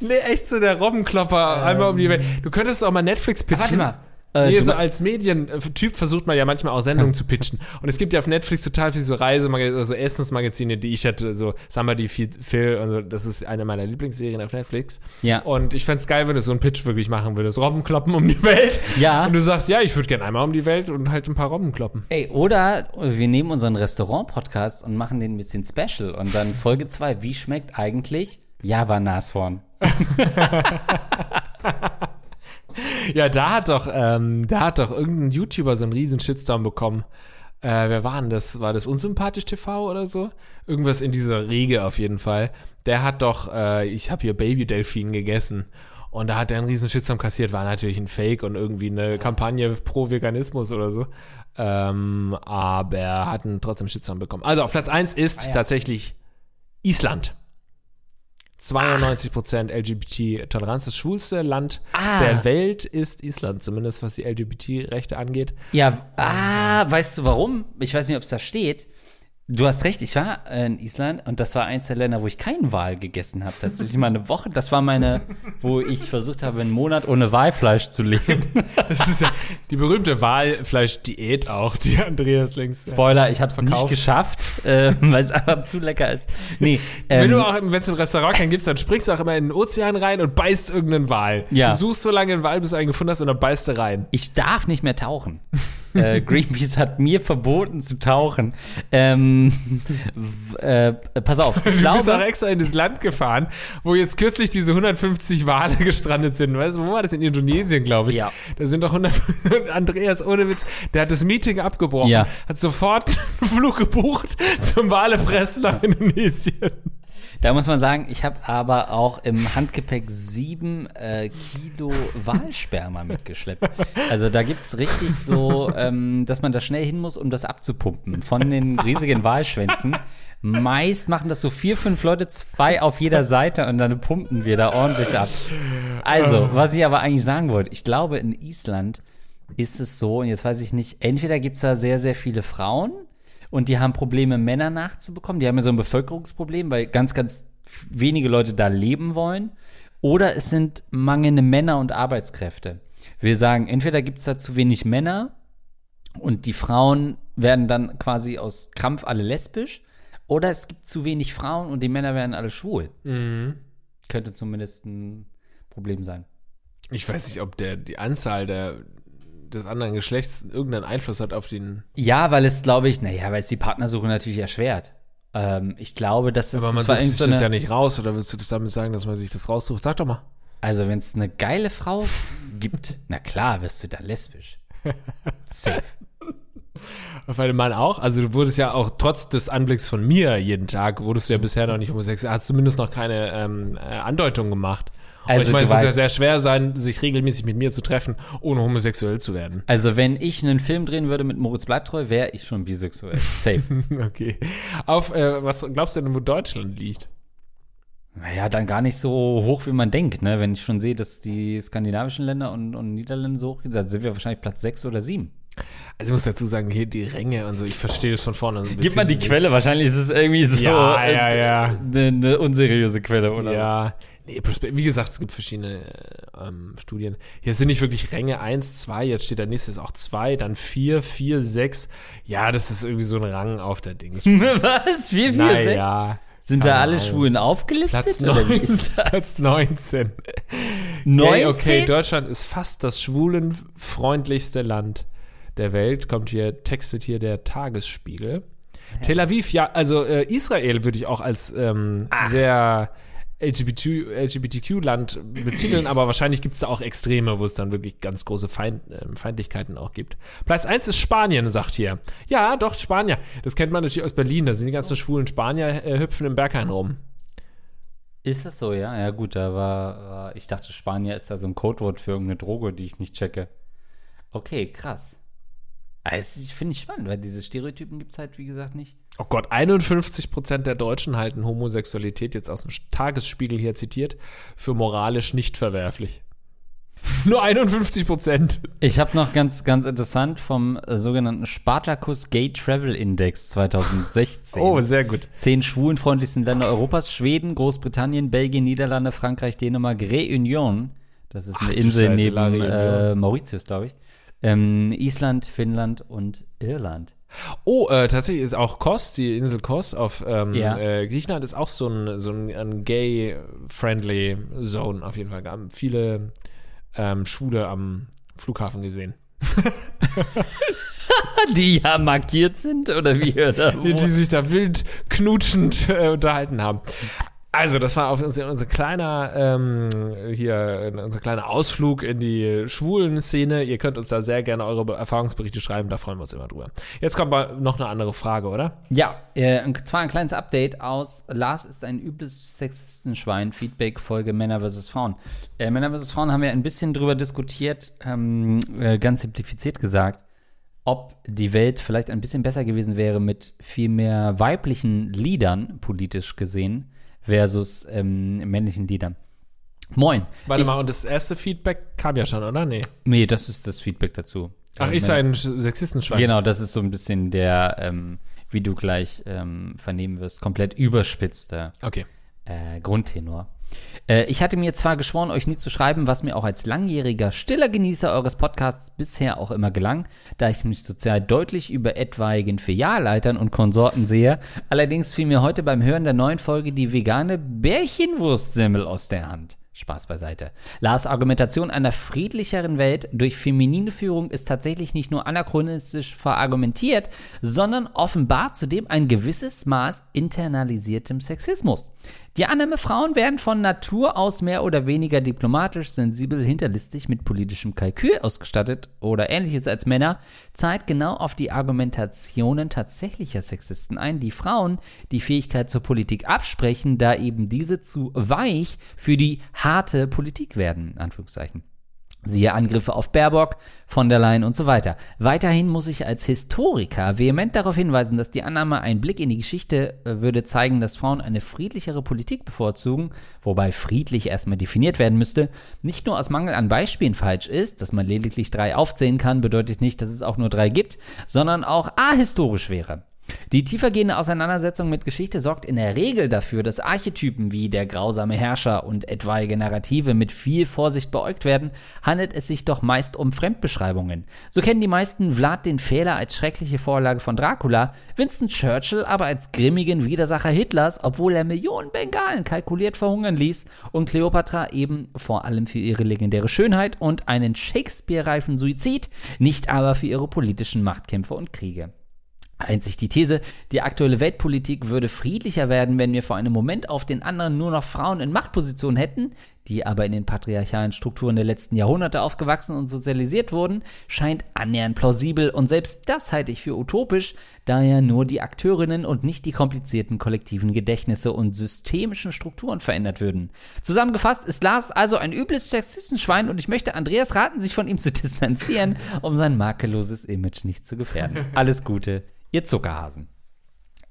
nee, echt so der Robbenklopper einmal um die Welt. Du könntest auch mal Netflix pitchen. Warte mal. Äh, Nee, so als Medientyp versucht man ja manchmal auch Sendungen zu pitchen. Und es gibt ja auf Netflix total viele so Reisemagazine, also Essensmagazine, die ich hatte, so Somebody Phil und so. Das ist eine meiner Lieblingsserien auf Netflix. Ja. Und ich fänd's geil, wenn du so einen Pitch wirklich machen würdest. Robbenkloppen um die Welt. Ja. Und du sagst, ja, ich würde gerne einmal um die Welt und halt ein paar Robben kloppen. Ey, oder wir nehmen unseren Restaurant-Podcast und machen den ein bisschen special. Und dann Folge 2, wie schmeckt eigentlich Java-Nashorn? Ja, da hat doch, ähm, da hat doch irgendein YouTuber so einen riesen Shitstorm bekommen. Äh, wer war denn das? War das Unsympathisch TV oder so? Irgendwas in dieser Riege auf jeden Fall. Der hat doch, äh, ich habe hier Baby-Delfin gegessen. Und da hat er einen riesen Shitstorm kassiert, war natürlich ein Fake und irgendwie eine Kampagne pro Veganismus oder so. Ähm, aber er hat einen trotzdem Shitstorm bekommen. Also auf Platz 1 ist Ah, ja. tatsächlich Island. 92% LGBT-Toleranz. Das schwulste Land Ah. der Welt ist Island, zumindest was die LGBT-Rechte angeht. Ja, ah, weißt du warum? Ich weiß nicht, ob es da steht. Du hast recht, ich war äh, in Island und das war eins der Länder, wo ich keinen Wal gegessen habe. Tatsächlich mal eine Woche. Das war meine, wo ich versucht habe, einen Monat ohne Walfleisch zu leben. Das ist ja die berühmte Walfleisch-Diät auch, die Andreas längst. Spoiler, ich habe es nicht geschafft, äh, weil es einfach zu lecker ist. Nee, ähm, Wenn du auch, wenn es im Restaurant keinen gibst, dann springst du auch immer in den Ozean rein und beißt irgendeinen Wal. Ja. Du suchst so lange einen Wal, bis du einen gefunden hast und dann beißt du rein. ich darf nicht mehr tauchen. Äh, Greenpeace hat mir verboten zu tauchen. Ähm, äh, pass auf, ich Du bist auch glaube, extra in das Land gefahren, wo jetzt kürzlich diese 150 Wale gestrandet sind. Weißt du, wo war das? In Indonesien, glaube ich. Ja. Da sind doch 100. Andreas, ohne Witz, der hat das Meeting abgebrochen, Ja. hat sofort einen Flug gebucht zum Walefressen nach Indonesien. Da muss man sagen, ich habe aber auch im Handgepäck sieben äh, Kilo Walsperma mitgeschleppt. Also da gibt's richtig so, ähm, dass man da schnell hin muss, um das abzupumpen von den riesigen Walschwänzen. Meist machen das so vier, fünf Leute, zwei auf jeder Seite und dann pumpen wir da ordentlich ab. Also, was ich aber eigentlich sagen wollte, ich glaube, in Island ist es so, und jetzt weiß ich nicht, entweder gibt's da sehr, sehr viele Frauen und die haben Probleme, Männer nachzubekommen. Die haben ja so ein Bevölkerungsproblem, weil ganz, ganz wenige Leute da leben wollen. Oder es sind mangelnde Männer und Arbeitskräfte. Wir sagen, entweder gibt es da zu wenig Männer und die Frauen werden dann quasi aus Krampf alle lesbisch. Oder es gibt zu wenig Frauen und die Männer werden alle schwul. Könnte zumindest ein Problem sein. Ich weiß nicht, ob der, die Anzahl der, des anderen Geschlechts irgendeinen Einfluss hat auf den. Ja, weil es, glaube ich, naja, weil es die Partnersuche natürlich erschwert. Ähm, ich glaube, dass das Aber man sucht sich so das eine- ja nicht raus, oder willst du das damit sagen, dass man sich das raussucht? Sag doch mal. Also, wenn es eine geile Frau gibt, na klar, wirst du da lesbisch. Safe. Auf einen Mann auch? Also du wurdest ja auch trotz des Anblicks von mir jeden Tag, wurdest du ja bisher noch nicht homosexuell, hast zumindest noch keine ähm, äh, Andeutung gemacht. Und Also ich meine, es muss ja sehr schwer sein, sich regelmäßig mit mir zu treffen, ohne homosexuell zu werden. Also, wenn ich einen Film drehen würde mit Moritz Bleibtreu, wäre ich schon bisexuell. Safe. Okay. Auf, äh, was glaubst du denn, wo Deutschland liegt? naja, dann gar nicht so hoch, wie man denkt, ne? Wenn ich schon sehe, dass die skandinavischen Länder und, und Niederlande so hoch sind, dann sind wir wahrscheinlich Platz 6 oder 7. Also ich muss dazu sagen, hier die Ränge und so, ich verstehe das von vorne. So Gib mal die Quelle, wahrscheinlich ist es irgendwie so Ja, ja, äh, ja. Eine, eine unseriöse Quelle, oder? Ja, nee, wie gesagt, es gibt verschiedene äh, ähm, Studien. Hier sind nicht wirklich Ränge 1, 2, jetzt steht da nächstes auch 2, dann 4, 4, 6. Ja, das ist irgendwie so ein Rang auf der Dings. Was? 4, 4, 6? naja, Sind da alle. Schwulen aufgelistet? Platz, oder wie 9, ist das? Platz 19. 19? Okay, okay, Deutschland ist fast das schwulenfreundlichste Land der Welt. Kommt hier, textet hier der Tagesspiegel. Tel Aviv, ja, also äh, Israel würde ich auch als ähm, sehr LGBT, LGBTQ-Land betiteln, aber wahrscheinlich gibt es da auch Extreme, wo es dann wirklich ganz große Feind, ähm, Feindlichkeiten auch gibt. Platz 1 ist Spanien, sagt hier. Ja, doch, Spanier. Das kennt man natürlich aus Berlin. Da sind die ganzen schwulen Spanier äh, hüpfen im Berghain rum. Ist das so, ja? Ja, gut, da war, war- ich dachte, Spanier ist da so ein Codewort für irgendeine Droge, die ich nicht checke. Okay, krass. Also, ich finde ich spannend, weil diese Stereotypen gibt es halt, wie gesagt, nicht. Oh Gott, 51% der Deutschen halten Homosexualität, jetzt aus dem Tagesspiegel hier zitiert, für moralisch nicht verwerflich. Nur 51%. Ich habe noch ganz, ganz interessant vom äh, sogenannten Spartacus Gay Travel Index 2016. Oh, sehr gut. Zehn schwulenfreundlichsten Länder Europas: Schweden, Großbritannien, Belgien, Niederlande, Frankreich, Dänemark, Réunion. Das ist eine du Insel Scheiße, neben äh. Mauritius, glaube ich. Ähm, Island, Finnland und Irland. Oh, äh, tatsächlich ist auch Kos, die Insel Kos auf ähm, Ja. äh, Griechenland, ist auch so ein, so ein, ein gay-friendly Zone auf jeden Fall. Haben viele ähm, Schwule am Flughafen gesehen. Die ja markiert sind oder wie? Oder die, die sich da wild knutschend äh, unterhalten haben. Also, das war auf unser, unser kleiner ähm, hier unser kleiner Ausflug in die schwulen Szene. Ihr könnt uns da sehr gerne eure Be- Erfahrungsberichte schreiben, da freuen wir uns immer drüber. Jetzt kommt mal noch eine andere Frage, oder? Ja, äh, und zwar ein kleines Update aus Lars ist ein übles Sexistenschwein, Feedback-Folge Männer vs. Frauen. Äh, Männer vs. Frauen haben wir ein bisschen drüber diskutiert, ähm, äh, ganz simplifiziert gesagt, ob die Welt vielleicht ein bisschen besser gewesen wäre mit viel mehr weiblichen Liedern, politisch gesehen, versus ähm, männlichen Liedern. Moin. Warte ich, mal, und das erste Feedback kam ja schon, oder? Nee. Nee, das ist das Feedback dazu. Ach, Also ich sei ein Sch- Sexistenschwein. Genau, das ist so ein bisschen der, ähm, wie du gleich ähm, vernehmen wirst, komplett überspitzte Okay. äh, Grundtenor. Äh, ich hatte mir zwar geschworen, euch nie zu schreiben, was mir auch als langjähriger, stiller Genießer eures Podcasts bisher auch immer gelang, da ich mich sozial deutlich über etwaigen Filialleitern und Konsorten sehe. Allerdings fiel mir heute beim Hören der neuen Folge die vegane Bärchenwurstsemmel aus der Hand. Spaß beiseite. Lars Argumentation einer friedlicheren Welt durch feminine Führung ist tatsächlich nicht nur anachronistisch verargumentiert, sondern offenbart zudem ein gewisses Maß internalisiertem Sexismus. Die Annahme, Frauen werden von Natur aus mehr oder weniger diplomatisch, sensibel, hinterlistig mit politischem Kalkül ausgestattet oder ähnliches als Männer, zahlt genau auf die Argumentationen tatsächlicher Sexisten ein, die Frauen die Fähigkeit zur Politik absprechen, da eben diese zu weich für die harte Politik werden, Anführungszeichen. Siehe Angriffe auf Baerbock, von der Leyen und so weiter. Weiterhin muss ich als Historiker vehement darauf hinweisen, dass die Annahme, ein Blick in die Geschichte äh, würde zeigen, dass Frauen eine friedlichere Politik bevorzugen, wobei friedlich erstmal definiert werden müsste, nicht nur aus Mangel an Beispielen falsch ist, dass man lediglich drei aufzählen kann, bedeutet nicht, dass es auch nur drei gibt, sondern auch ahistorisch wäre. Die tiefergehende Auseinandersetzung mit Geschichte sorgt in der Regel dafür, dass Archetypen wie der grausame Herrscher und etwaige Narrative mit viel Vorsicht beäugt werden, handelt es sich doch meist um Fremdbeschreibungen. So kennen die meisten Vlad den Fehler als schreckliche Vorlage von Dracula, Winston Churchill aber als grimmigen Widersacher Hitlers, obwohl er Millionen Bengalen kalkuliert verhungern ließ und Kleopatra eben vor allem für ihre legendäre Schönheit und einen Shakespeare-reifen Suizid, nicht aber für ihre politischen Machtkämpfe und Kriege. Einzig die These, die aktuelle Weltpolitik würde friedlicher werden, wenn wir vor einem Moment auf den anderen nur noch Frauen in Machtpositionen hätten, die aber in den patriarchalen Strukturen der letzten Jahrhunderte aufgewachsen und sozialisiert wurden, scheint annähernd plausibel und selbst das halte ich für utopisch, da ja nur die Akteurinnen und nicht die komplizierten kollektiven Gedächtnisse und systemischen Strukturen verändert würden. Zusammengefasst ist Lars also ein übles Sexistenschwein und ich möchte Andreas raten, sich von ihm zu distanzieren, um sein makelloses Image nicht zu gefährden. Alles Gute, ihr Zuckerhasen.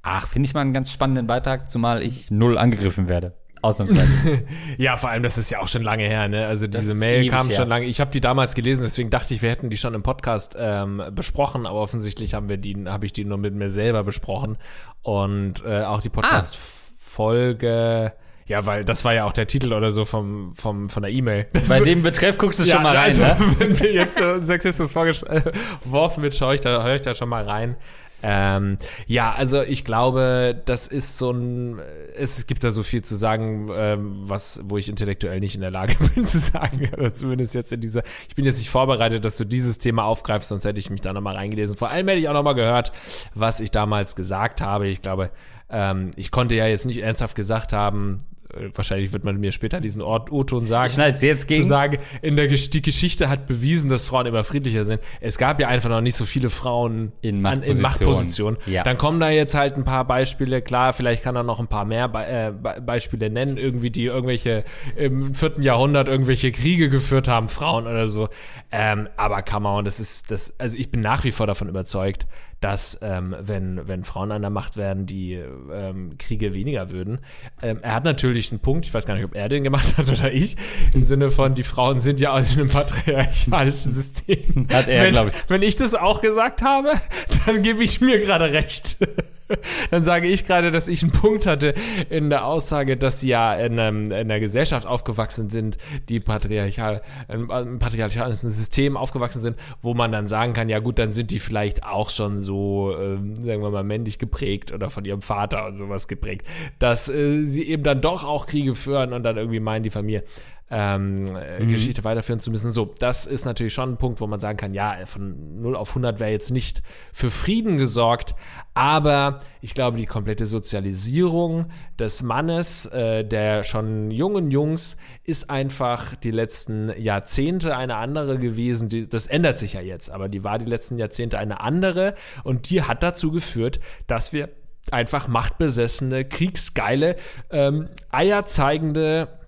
Ach, finde ich mal einen ganz spannenden Beitrag, zumal ich null angegriffen werde. Ausnahmsweise. Ja, vor allem, das ist ja auch schon lange her, ne? Also diese Mail kam schon lange. Ich habe die damals gelesen, deswegen dachte ich, wir hätten die schon im Podcast ähm, besprochen, aber offensichtlich haben wir die, habe ich die nur mit mir selber besprochen. Und äh, auch die Podcast-Folge, ja, weil das war ja auch der Titel oder so vom, vom, von der E-Mail. Bei dem Betreff guckst du ja, schon mal rein, also, ne? wenn mir jetzt so Sexismus vorgeworfen wird, schaue ich da, höre ich da schon mal rein. Ähm, ja, also ich glaube, das ist so ein, es gibt da so viel zu sagen, ähm, was, wo ich intellektuell nicht in der Lage bin zu sagen, oder zumindest jetzt in dieser, ich bin jetzt nicht vorbereitet, dass du dieses Thema aufgreifst, sonst hätte ich mich da nochmal reingelesen. Vor allem hätte ich auch nochmal gehört, was ich damals gesagt habe. Ich glaube, ähm, ich konnte ja jetzt nicht ernsthaft gesagt haben, wahrscheinlich wird man mir später diesen Ort O-Ton sagen Ich schneid's jetzt zu gegen. sagen, in der die Geschichte hat bewiesen, dass Frauen immer friedlicher sind. Es gab ja einfach noch nicht so viele Frauen In Machtpositionen. Machtpositionen. Ja. Dann kommen da jetzt halt ein paar Beispiele. Klar, vielleicht kann er noch ein paar mehr Be äh, Be Beispiele nennen, irgendwie die irgendwelche im vierten Jahrhundert irgendwelche Kriege geführt haben, Frauen oder so. Ähm, aber come on, das ist das. Also ich bin nach wie vor davon überzeugt, dass ähm, wenn wenn Frauen an der Macht werden, die ähm, Kriege weniger würden. Ähm, er hat natürlich einen Punkt. Ich weiß gar nicht, ob er den gemacht hat oder ich. Im Sinne von, die Frauen sind ja aus einem patriarchalischen System. Hat er, wenn, glaub ich. Wenn ich das auch gesagt habe, dann gebe ich mir gerade recht. Dann sage ich gerade, dass ich einen Punkt hatte in der Aussage, dass sie ja in, einem, in einer Gesellschaft aufgewachsen sind, die patriarchal, im im patriarchalischen System aufgewachsen sind, wo man dann sagen kann, ja gut, dann sind die vielleicht auch schon so, ähm, sagen wir mal, männlich geprägt oder von ihrem Vater und sowas geprägt, dass äh, sie eben dann doch auch Kriege führen und dann irgendwie meinen, die Familie ähm, äh, Geschichte weiterführen zu müssen. So, das ist natürlich schon ein Punkt, wo man sagen kann, ja, von 0 auf 100 wäre jetzt nicht für Frieden gesorgt, aber ich glaube, die komplette Sozialisierung des Mannes, äh, der schon jungen Jungs, ist einfach die letzten Jahrzehnte eine andere gewesen. Die, das ändert sich ja jetzt, aber die war die letzten Jahrzehnte eine andere und die hat dazu geführt, dass wir einfach machtbesessene, kriegsgeile, ähm, eierzeigende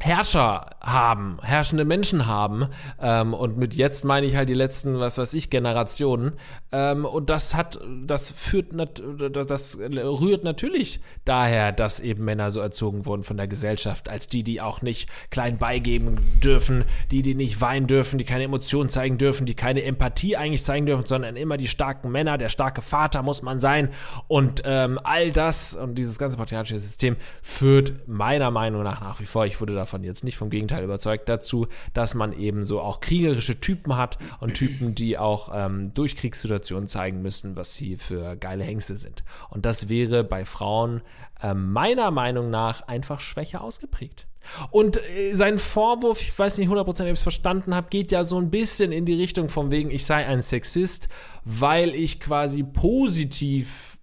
Herrscher haben, herrschende Menschen haben. Ähm, und mit jetzt meine ich halt die letzten, was weiß ich, Generationen. Ähm, und das hat, das führt, nat das rührt natürlich daher, dass eben Männer so erzogen wurden von der Gesellschaft, als die, die auch nicht klein beigeben dürfen, die, die nicht weinen dürfen, die keine Emotionen zeigen dürfen, die keine Empathie eigentlich zeigen dürfen, sondern immer die starken Männer, der starke Vater muss man sein. Und ähm, all das und dieses ganze patriarchische System führt meiner Meinung nach nach wie vor, ich wurde davon jetzt nicht vom Gegenteil überzeugt, dazu, dass man eben so auch kriegerische Typen hat und Typen, die auch ähm, durch Kriegssituationen zeigen müssen, was sie für geile Hengste sind. Und das wäre bei Frauen ähm, meiner Meinung nach einfach schwächer ausgeprägt. Und äh, sein Vorwurf, ich weiß nicht 100%, ob ich es verstanden habe, geht ja so ein bisschen in die Richtung von wegen, ich sei ein Sexist, weil ich quasi positiv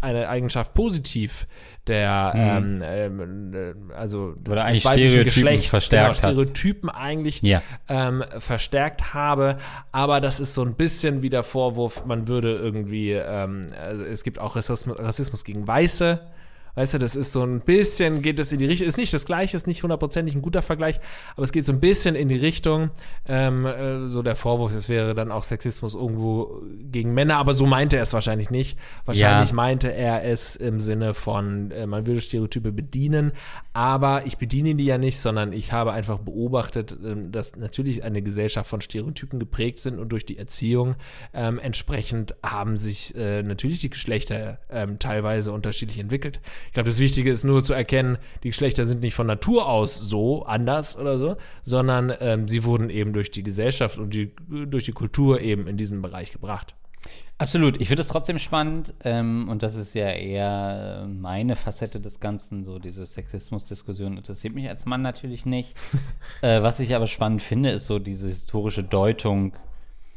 eine Eigenschaft positiv der ähm, ähm, äh, also Mhm. Oder eigentlich Stereotypen Geschlechts, verstärkt genau, hast. Stereotypen eigentlich Ja. ähm, verstärkt habe, aber das ist so ein bisschen wie der Vorwurf, man würde irgendwie, ähm, also es gibt auch Rassismus, Rassismus gegen Weiße, weißt du, das ist so ein bisschen, geht es in die Richtung, ist nicht das Gleiche, ist nicht hundertprozentig ein guter Vergleich, aber es geht so ein bisschen in die Richtung, ähm, äh, so der Vorwurf, es wäre dann auch Sexismus irgendwo gegen Männer, aber so meinte er es wahrscheinlich nicht. Wahrscheinlich Ja. meinte er es im Sinne von, äh, man würde Stereotype bedienen, aber ich bediene die ja nicht, sondern ich habe einfach beobachtet, ähm, dass natürlich eine Gesellschaft von Stereotypen geprägt sind und durch die Erziehung ähm, entsprechend haben sich äh, natürlich die Geschlechter ähm, teilweise unterschiedlich entwickelt. Ich glaube, das Wichtige ist nur zu erkennen, die Geschlechter sind nicht von Natur aus so anders oder so, sondern ähm, sie wurden eben durch die Gesellschaft und die, durch die Kultur eben in diesen Bereich gebracht. Absolut. Ich finde es trotzdem spannend ähm, und das ist ja eher meine Facette des Ganzen, so diese Sexismus-Diskussion interessiert mich als Mann natürlich nicht. äh, was ich aber spannend finde, ist so diese historische Deutung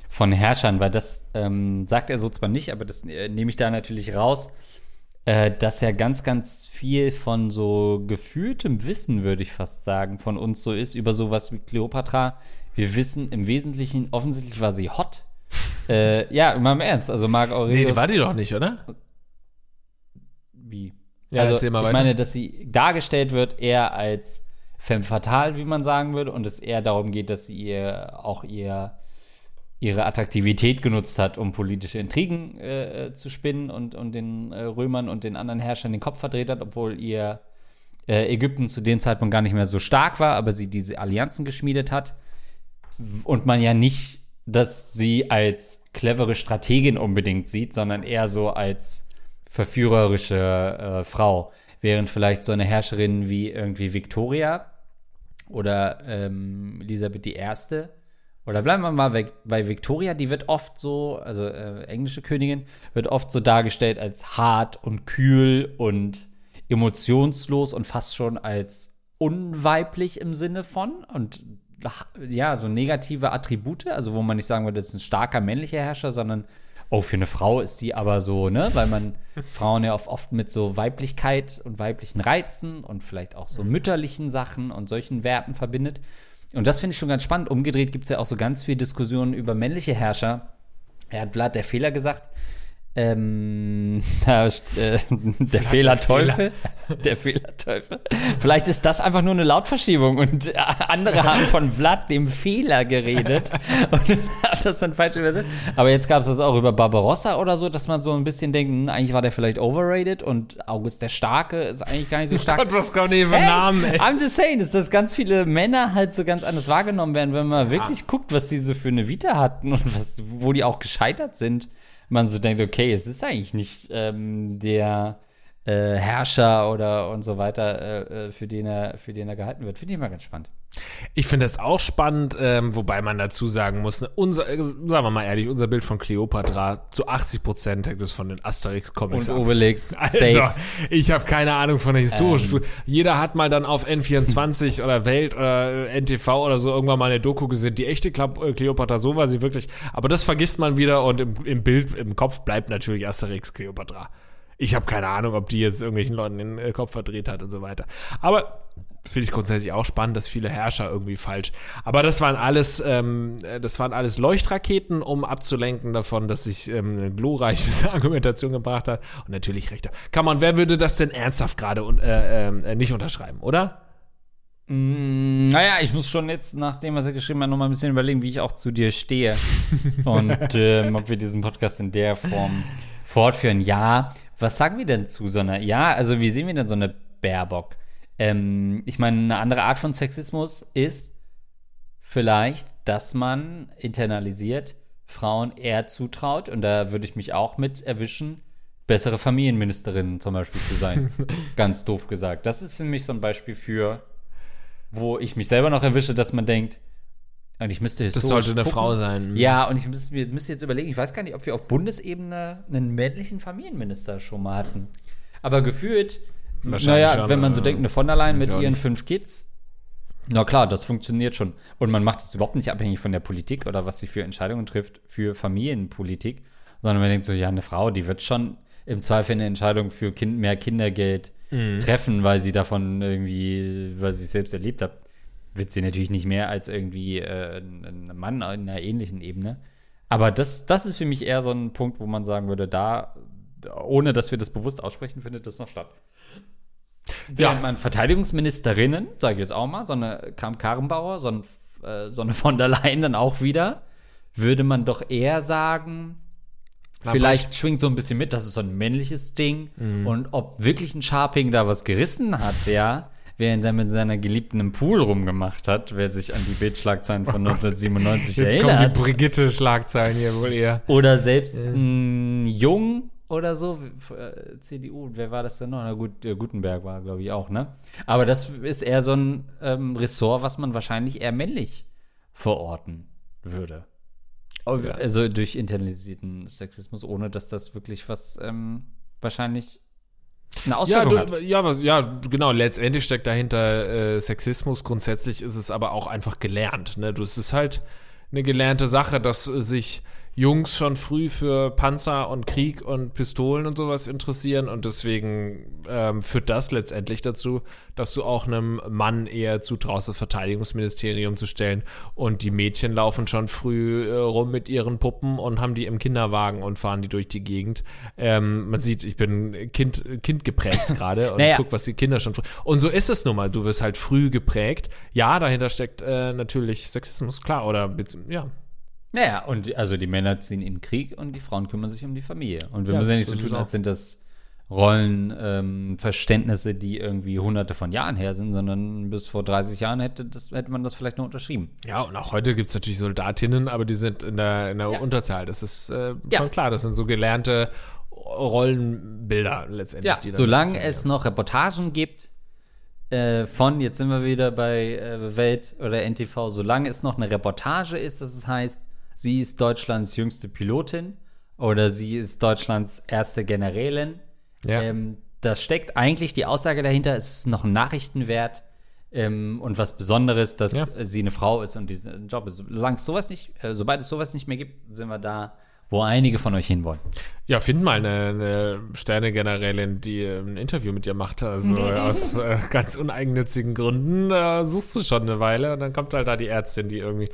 von Herrschern, weil das ähm, sagt er so zwar nicht, aber das äh, nehme ich da natürlich raus, äh, dass ja ganz, ganz viel von so gefühltem Wissen, würde ich fast sagen, von uns so ist, über sowas wie Kleopatra. Wir wissen im Wesentlichen, offensichtlich war sie hot. äh, ja, mal im Ernst. Also Marc Aurelius. die doch nicht, oder? wie? Ja, also, ich weiter. meine, dass sie dargestellt wird eher als femme fatale, wie man sagen würde, und es eher darum geht, dass sie ihr auch ihr ihre Attraktivität genutzt hat, um politische Intrigen äh, zu spinnen und, und den äh, Römern und den anderen Herrschern den Kopf verdreht hat, obwohl ihr äh, Ägypten zu dem Zeitpunkt gar nicht mehr so stark war, aber sie diese Allianzen geschmiedet hat. Und man ja nicht, dass sie als clevere Strategin unbedingt sieht, sondern eher so als verführerische äh, Frau. Während vielleicht so eine Herrscherin wie irgendwie Victoria oder ähm, Elisabeth I. Oder bleiben wir mal bei, bei Victoria, die wird oft so, also äh, englische Königin, wird oft so dargestellt als hart und kühl und emotionslos und fast schon als unweiblich im Sinne von und ja, so negative Attribute, also wo man nicht sagen würde, das ist ein starker männlicher Herrscher, sondern oh, für eine Frau ist die aber so, ne, weil man Frauen ja oft, oft mit so Weiblichkeit und weiblichen Reizen und vielleicht auch so mütterlichen Sachen und solchen Werten verbindet. Und das finde ich schon ganz spannend. Umgedreht gibt es ja auch so ganz viel Diskussionen über männliche Herrscher. Er hat Vlad der Fehler gesagt, ähm, da, äh, der Fehlerteufel. Der Fehlerteufel. Vielleicht ist das einfach nur eine Lautverschiebung und äh, andere haben von Vlad dem Fehler geredet und hat das dann falsch übersetzt. Aber jetzt gab es das auch über Barbarossa oder so, dass man so ein bisschen denkt, hm, eigentlich war der vielleicht overrated und August der Starke ist eigentlich gar nicht so stark. Gott, was kommt hier für hey, Namen, ey? I'm just saying, dass das ganz viele Männer halt so ganz anders wahrgenommen werden, wenn man wirklich guckt, was die so für eine Vita hatten und was, wo die auch gescheitert sind man so denkt, okay, es ist eigentlich nicht ähm, der äh, Herrscher oder und so weiter, äh, äh, für, den er, für den er gehalten wird. Finde ich immer ganz spannend. Ich finde das auch spannend, ähm, wobei man dazu sagen muss, ne, unser, äh, sagen wir mal ehrlich, unser Bild von Cleopatra zu 80 Prozent hängt es von den Asterix-Comics Und Obelix, Also, ich habe keine Ahnung von der historischen. Ähm. Jeder hat mal dann auf N24 oder Welt oder NTV oder so irgendwann mal eine Doku gesehen. Die echte äh, Cleopatra, so war sie wirklich. Aber das vergisst man wieder und im, im Bild, im Kopf bleibt natürlich Asterix Cleopatra. Ich habe keine Ahnung, ob die jetzt irgendwelchen Leuten den äh, Kopf verdreht hat und so weiter. Aber finde ich grundsätzlich auch spannend, dass viele Herrscher irgendwie falsch. Aber das waren alles, ähm, das waren alles Leuchtraketen, um abzulenken davon, dass sich ähm, eine glorreiche Argumentation gebracht hat. Und natürlich recht. Kann man, wer würde das denn ernsthaft gerade äh, äh, nicht unterschreiben, oder? Mm, naja, ich muss schon jetzt, nachdem was er geschrieben hat, noch mal ein bisschen überlegen, wie ich auch zu dir stehe. Und ähm, ob wir diesen Podcast in der Form fortführen. Ja, was sagen wir denn zu so einer, ja, also wie sehen wir denn so eine Baerbock? Ähm, ich meine, eine andere Art von Sexismus ist vielleicht, dass man internalisiert Frauen eher zutraut, und da würde ich mich auch mit erwischen, bessere Familienministerinnen zum Beispiel zu sein. Ganz doof gesagt. Das ist für mich so ein Beispiel für, wo ich mich selber noch erwische, dass man denkt, und ich müsste Das sollte eine gucken. Frau sein. Ja, und ich müsste, müsste jetzt überlegen, ich weiß gar nicht, ob wir auf Bundesebene einen männlichen Familienminister schon mal hatten. Aber gefühlt, naja, schon, wenn man so denkt, eine von der Leyen mit ihren nicht. fünf Kids, na klar, das funktioniert schon. Und man macht es überhaupt nicht abhängig von der Politik oder was sie für Entscheidungen trifft für Familienpolitik, sondern man denkt so, ja, eine Frau, die wird schon im Zweifel eine Entscheidung für kind, mehr Kindergeld mhm. treffen, weil sie davon irgendwie, weil sie es selbst erlebt hat wird sie natürlich nicht mehr als irgendwie äh, ein Mann in einer ähnlichen Ebene. Aber das, das ist für mich eher so ein Punkt, wo man sagen würde, da, ohne dass wir das bewusst aussprechen, findet das noch statt. Während ja. man Verteidigungsministerinnen, sage ich jetzt auch mal, so eine Kram Karrenbauer, so, ein, äh, so eine von der Leyen dann auch wieder, würde man doch eher sagen, Na, vielleicht schwingt so ein bisschen mit, das ist so ein männliches Ding. Mhm. Und ob wirklich ein Sharping da was gerissen hat, ja, während er mit seiner Geliebten im Pool rumgemacht hat, wer sich an die Bildschlagzeilen von 1997 Jetzt erinnert. Jetzt kommen die Brigitte-Schlagzeilen hier wohl eher. Oder selbst ein Jung oder so, äh, CDU, wer war das denn noch? Na gut, äh, Gutenberg war, glaube ich, auch, ne? Aber das ist eher so ein ähm, Ressort, was man wahrscheinlich eher männlich verorten würde. Okay. Also durch internalisierten Sexismus, ohne dass das wirklich was ähm, wahrscheinlich eine Auswirkung ja, du, hat. Ja, was, ja, genau. Letztendlich steckt dahinter äh, Sexismus. Grundsätzlich ist es aber auch einfach gelernt. Ne? Du, es ist halt eine gelernte Sache, dass sich Jungs schon früh für Panzer und Krieg und Pistolen und sowas interessieren und deswegen ähm, führt das letztendlich dazu, dass du auch einem Mann eher zutraust, das Verteidigungsministerium zu stellen und die Mädchen laufen schon früh äh, rum mit ihren Puppen und haben die im Kinderwagen und fahren die durch die Gegend. Ähm, man sieht, ich bin Kind, kind geprägt gerade und naja. guck, was die Kinder schon früh. Und so ist es nun mal, du wirst halt früh geprägt. Ja, dahinter steckt äh, natürlich Sexismus, klar, oder ja. Naja, und also die Männer ziehen in den Krieg und die Frauen kümmern sich um die Familie. Und wir ja, müssen ja nicht so tun, als sind das Rollenverständnisse, ähm, die irgendwie hunderte von Jahren her sind, sondern bis vor 30 Jahren hätte, das, hätte man das vielleicht noch unterschrieben. Ja, und auch heute gibt es natürlich Soldatinnen, aber die sind in der, in der ja. Unterzahl. Das ist äh, schon ja. klar. Das sind so gelernte Rollenbilder letztendlich. Ja, solange es noch Reportagen gibt äh, von, jetzt sind wir wieder bei äh, Welt oder NTV, solange es noch eine Reportage ist, dass es heißt, sie ist Deutschlands jüngste Pilotin oder sie ist Deutschlands erste Generälin. Ja. Ähm, das steckt eigentlich die Aussage dahinter, es ist noch ein Nachrichtenwert ähm, und was Besonderes, dass ja. sie eine Frau ist und diesen Job ist. Solange es sowas nicht, äh, sobald es sowas nicht mehr gibt, sind wir da wo einige von euch hinwollen. Ja, find mal eine, eine Sterne-Generälin, die ein Interview mit dir macht. Also aus äh, ganz uneigennützigen Gründen äh, suchst du schon eine Weile und dann kommt halt da die Ärztin, die irgendwie.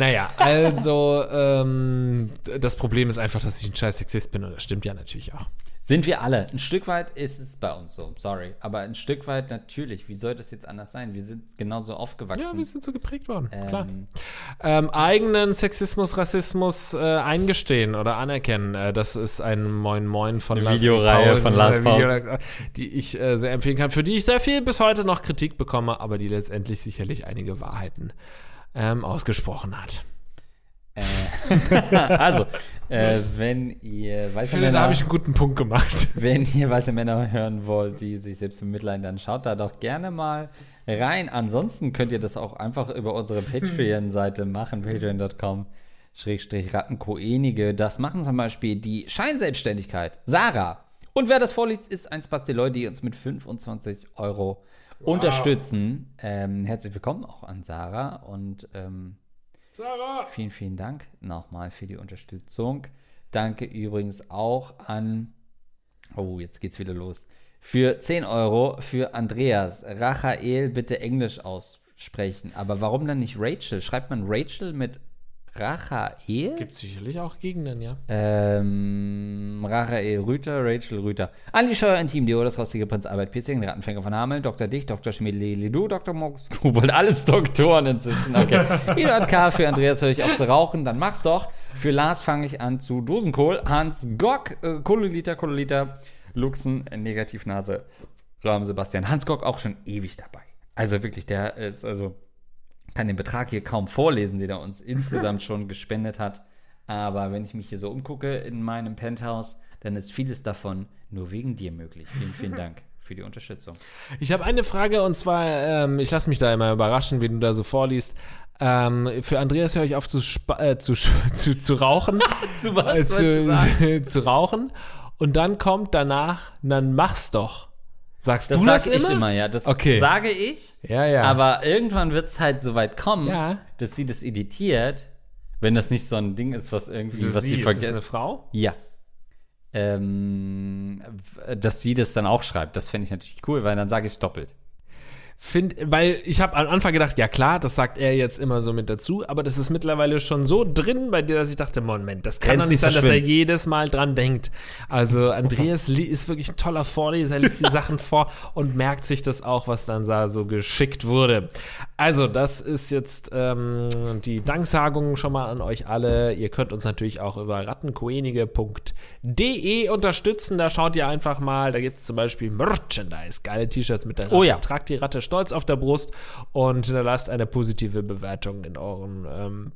Naja, also ähm, das Problem ist einfach, dass ich ein scheiß Sexist bin und das stimmt ja natürlich auch. Sind wir alle. Ein Stück weit ist es bei uns so, sorry. Aber ein Stück weit natürlich. Wie soll das jetzt anders sein? Wir sind genauso aufgewachsen. Ja, wir sind so geprägt worden, ähm, klar. Ähm, eigenen Sexismus, Rassismus äh, eingestehen oder anerkennen, äh, das ist ein Moin Moin von Lars Videoreihe von Lars Video, die ich äh, sehr empfehlen kann, für die ich sehr viel bis heute noch Kritik bekomme, aber die letztendlich sicherlich einige Wahrheiten ähm, ausgesprochen hat. Äh, also, äh, wenn ihr weiße Männer, da habe ich einen guten Punkt gemacht. Wenn ihr weiße Männer hören wollt, die sich selbst bemitleiden, dann schaut da doch gerne mal rein. Ansonsten könnt ihr das auch einfach über unsere Patreon-Seite machen, patreon.com. Schrägstrich Rattenkoenige. Das machen zum Beispiel die Scheinselbstständigkeit. Sarah. Und wer das vorliest, ist ein Spasteloi, die uns mit 25 Euro wow. unterstützen. Ähm, herzlich willkommen auch an Sarah und ähm, Sarah. Vielen, vielen Dank nochmal für die Unterstützung. Danke übrigens auch an, oh, jetzt geht's wieder los. Für 10 Euro für Andreas. Rachael bitte Englisch aussprechen. Aber warum dann nicht Rachel? Schreibt man Rachel mit Rachael? Gibt sicherlich auch Gegenden, ja. Ähm, Rachael Rüter, Rachel Rüter. Andi Scheuer, Intim, Dio, das rostige Prinz Albert Pissing, der Rattenfänger von Hameln, Dr. Dicht, Dr. Schmidt-Lidu, Dr. Mox, Kobold, alles Doktoren inzwischen. Okay. Eduard K. für Andreas höre ich auf zu rauchen, dann mach's doch. Für Lars fange ich an zu Dosenkohl. Hans Gock, äh, Kololiter, Kololiter, Luxen, Negativnase, Rahmen Sebastian. Hans Gock auch schon ewig dabei. Also wirklich, der ist also kann den Betrag hier kaum vorlesen, den er uns insgesamt schon gespendet hat. Aber wenn ich mich hier so umgucke in meinem Penthouse, dann ist vieles davon nur wegen dir möglich. Vielen, vielen Dank für die Unterstützung. Ich habe eine Frage und zwar, ähm, ich lasse mich da immer überraschen, wie du da so vorliest. Ähm, für Andreas höre ich auf zu, äh, zu, zu, zu rauchen. zu was? Äh, zu, zu rauchen. Und dann kommt danach, dann mach's doch. Sagst das du das sag immer? ich immer, ja. Das okay. sage ich. Ja, ja. Aber irgendwann wird es halt so weit kommen, ja. dass sie das editiert, wenn das nicht so ein Ding ist, was irgendwie, Wieso was sie, sie vergisst. Ist das eine Frau? Ja. Ähm, dass sie das dann auch schreibt. Das fände ich natürlich cool, weil dann sage ich es doppelt. Find, weil ich habe am Anfang gedacht, ja klar, das sagt er jetzt immer so mit dazu, aber das ist mittlerweile schon so drin bei dir, dass ich dachte, Moment, das kann doch nicht sein, dass er jedes Mal dran denkt. Also Andreas ist wirklich ein toller Vorleser, er liest die Sachen vor und merkt sich das auch, was dann da so geschickt wurde. Also das ist jetzt ähm, die Danksagung schon mal an euch alle. Ihr könnt uns natürlich auch über rattenkoenige.de unterstützen. Da schaut ihr einfach mal, da gibt es zum Beispiel Merchandise, geile T-Shirts mit der Ratte. Oh ja. Tragt die Ratte stolz auf der Brust und hinterlasst eine positive Bewertung in euren ähm,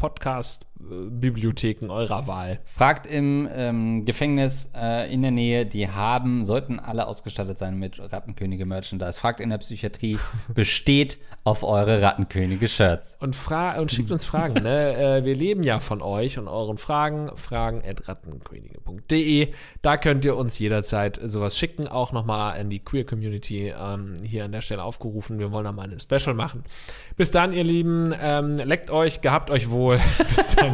Podcast-Bibliotheken eurer Wahl. Fragt im ähm, Gefängnis äh, in der Nähe, die haben, sollten alle ausgestattet sein mit Rattenkönige Merchandise. Fragt in der Psychiatrie, besteht auf eure Rattenkönige-Shirts. Und, und schickt uns Fragen. ne? äh, wir leben ja von euch und euren Fragen. Fragen at rattenkönige.de. Da könnt ihr uns jederzeit sowas schicken. Auch nochmal in die Queer Community ähm, hier an der Stelle aufgerufen. Wir wollen da mal ein Special machen. Bis dann, ihr Lieben. Ähm, leckt euch, gehabt euch wohl. Bis dann.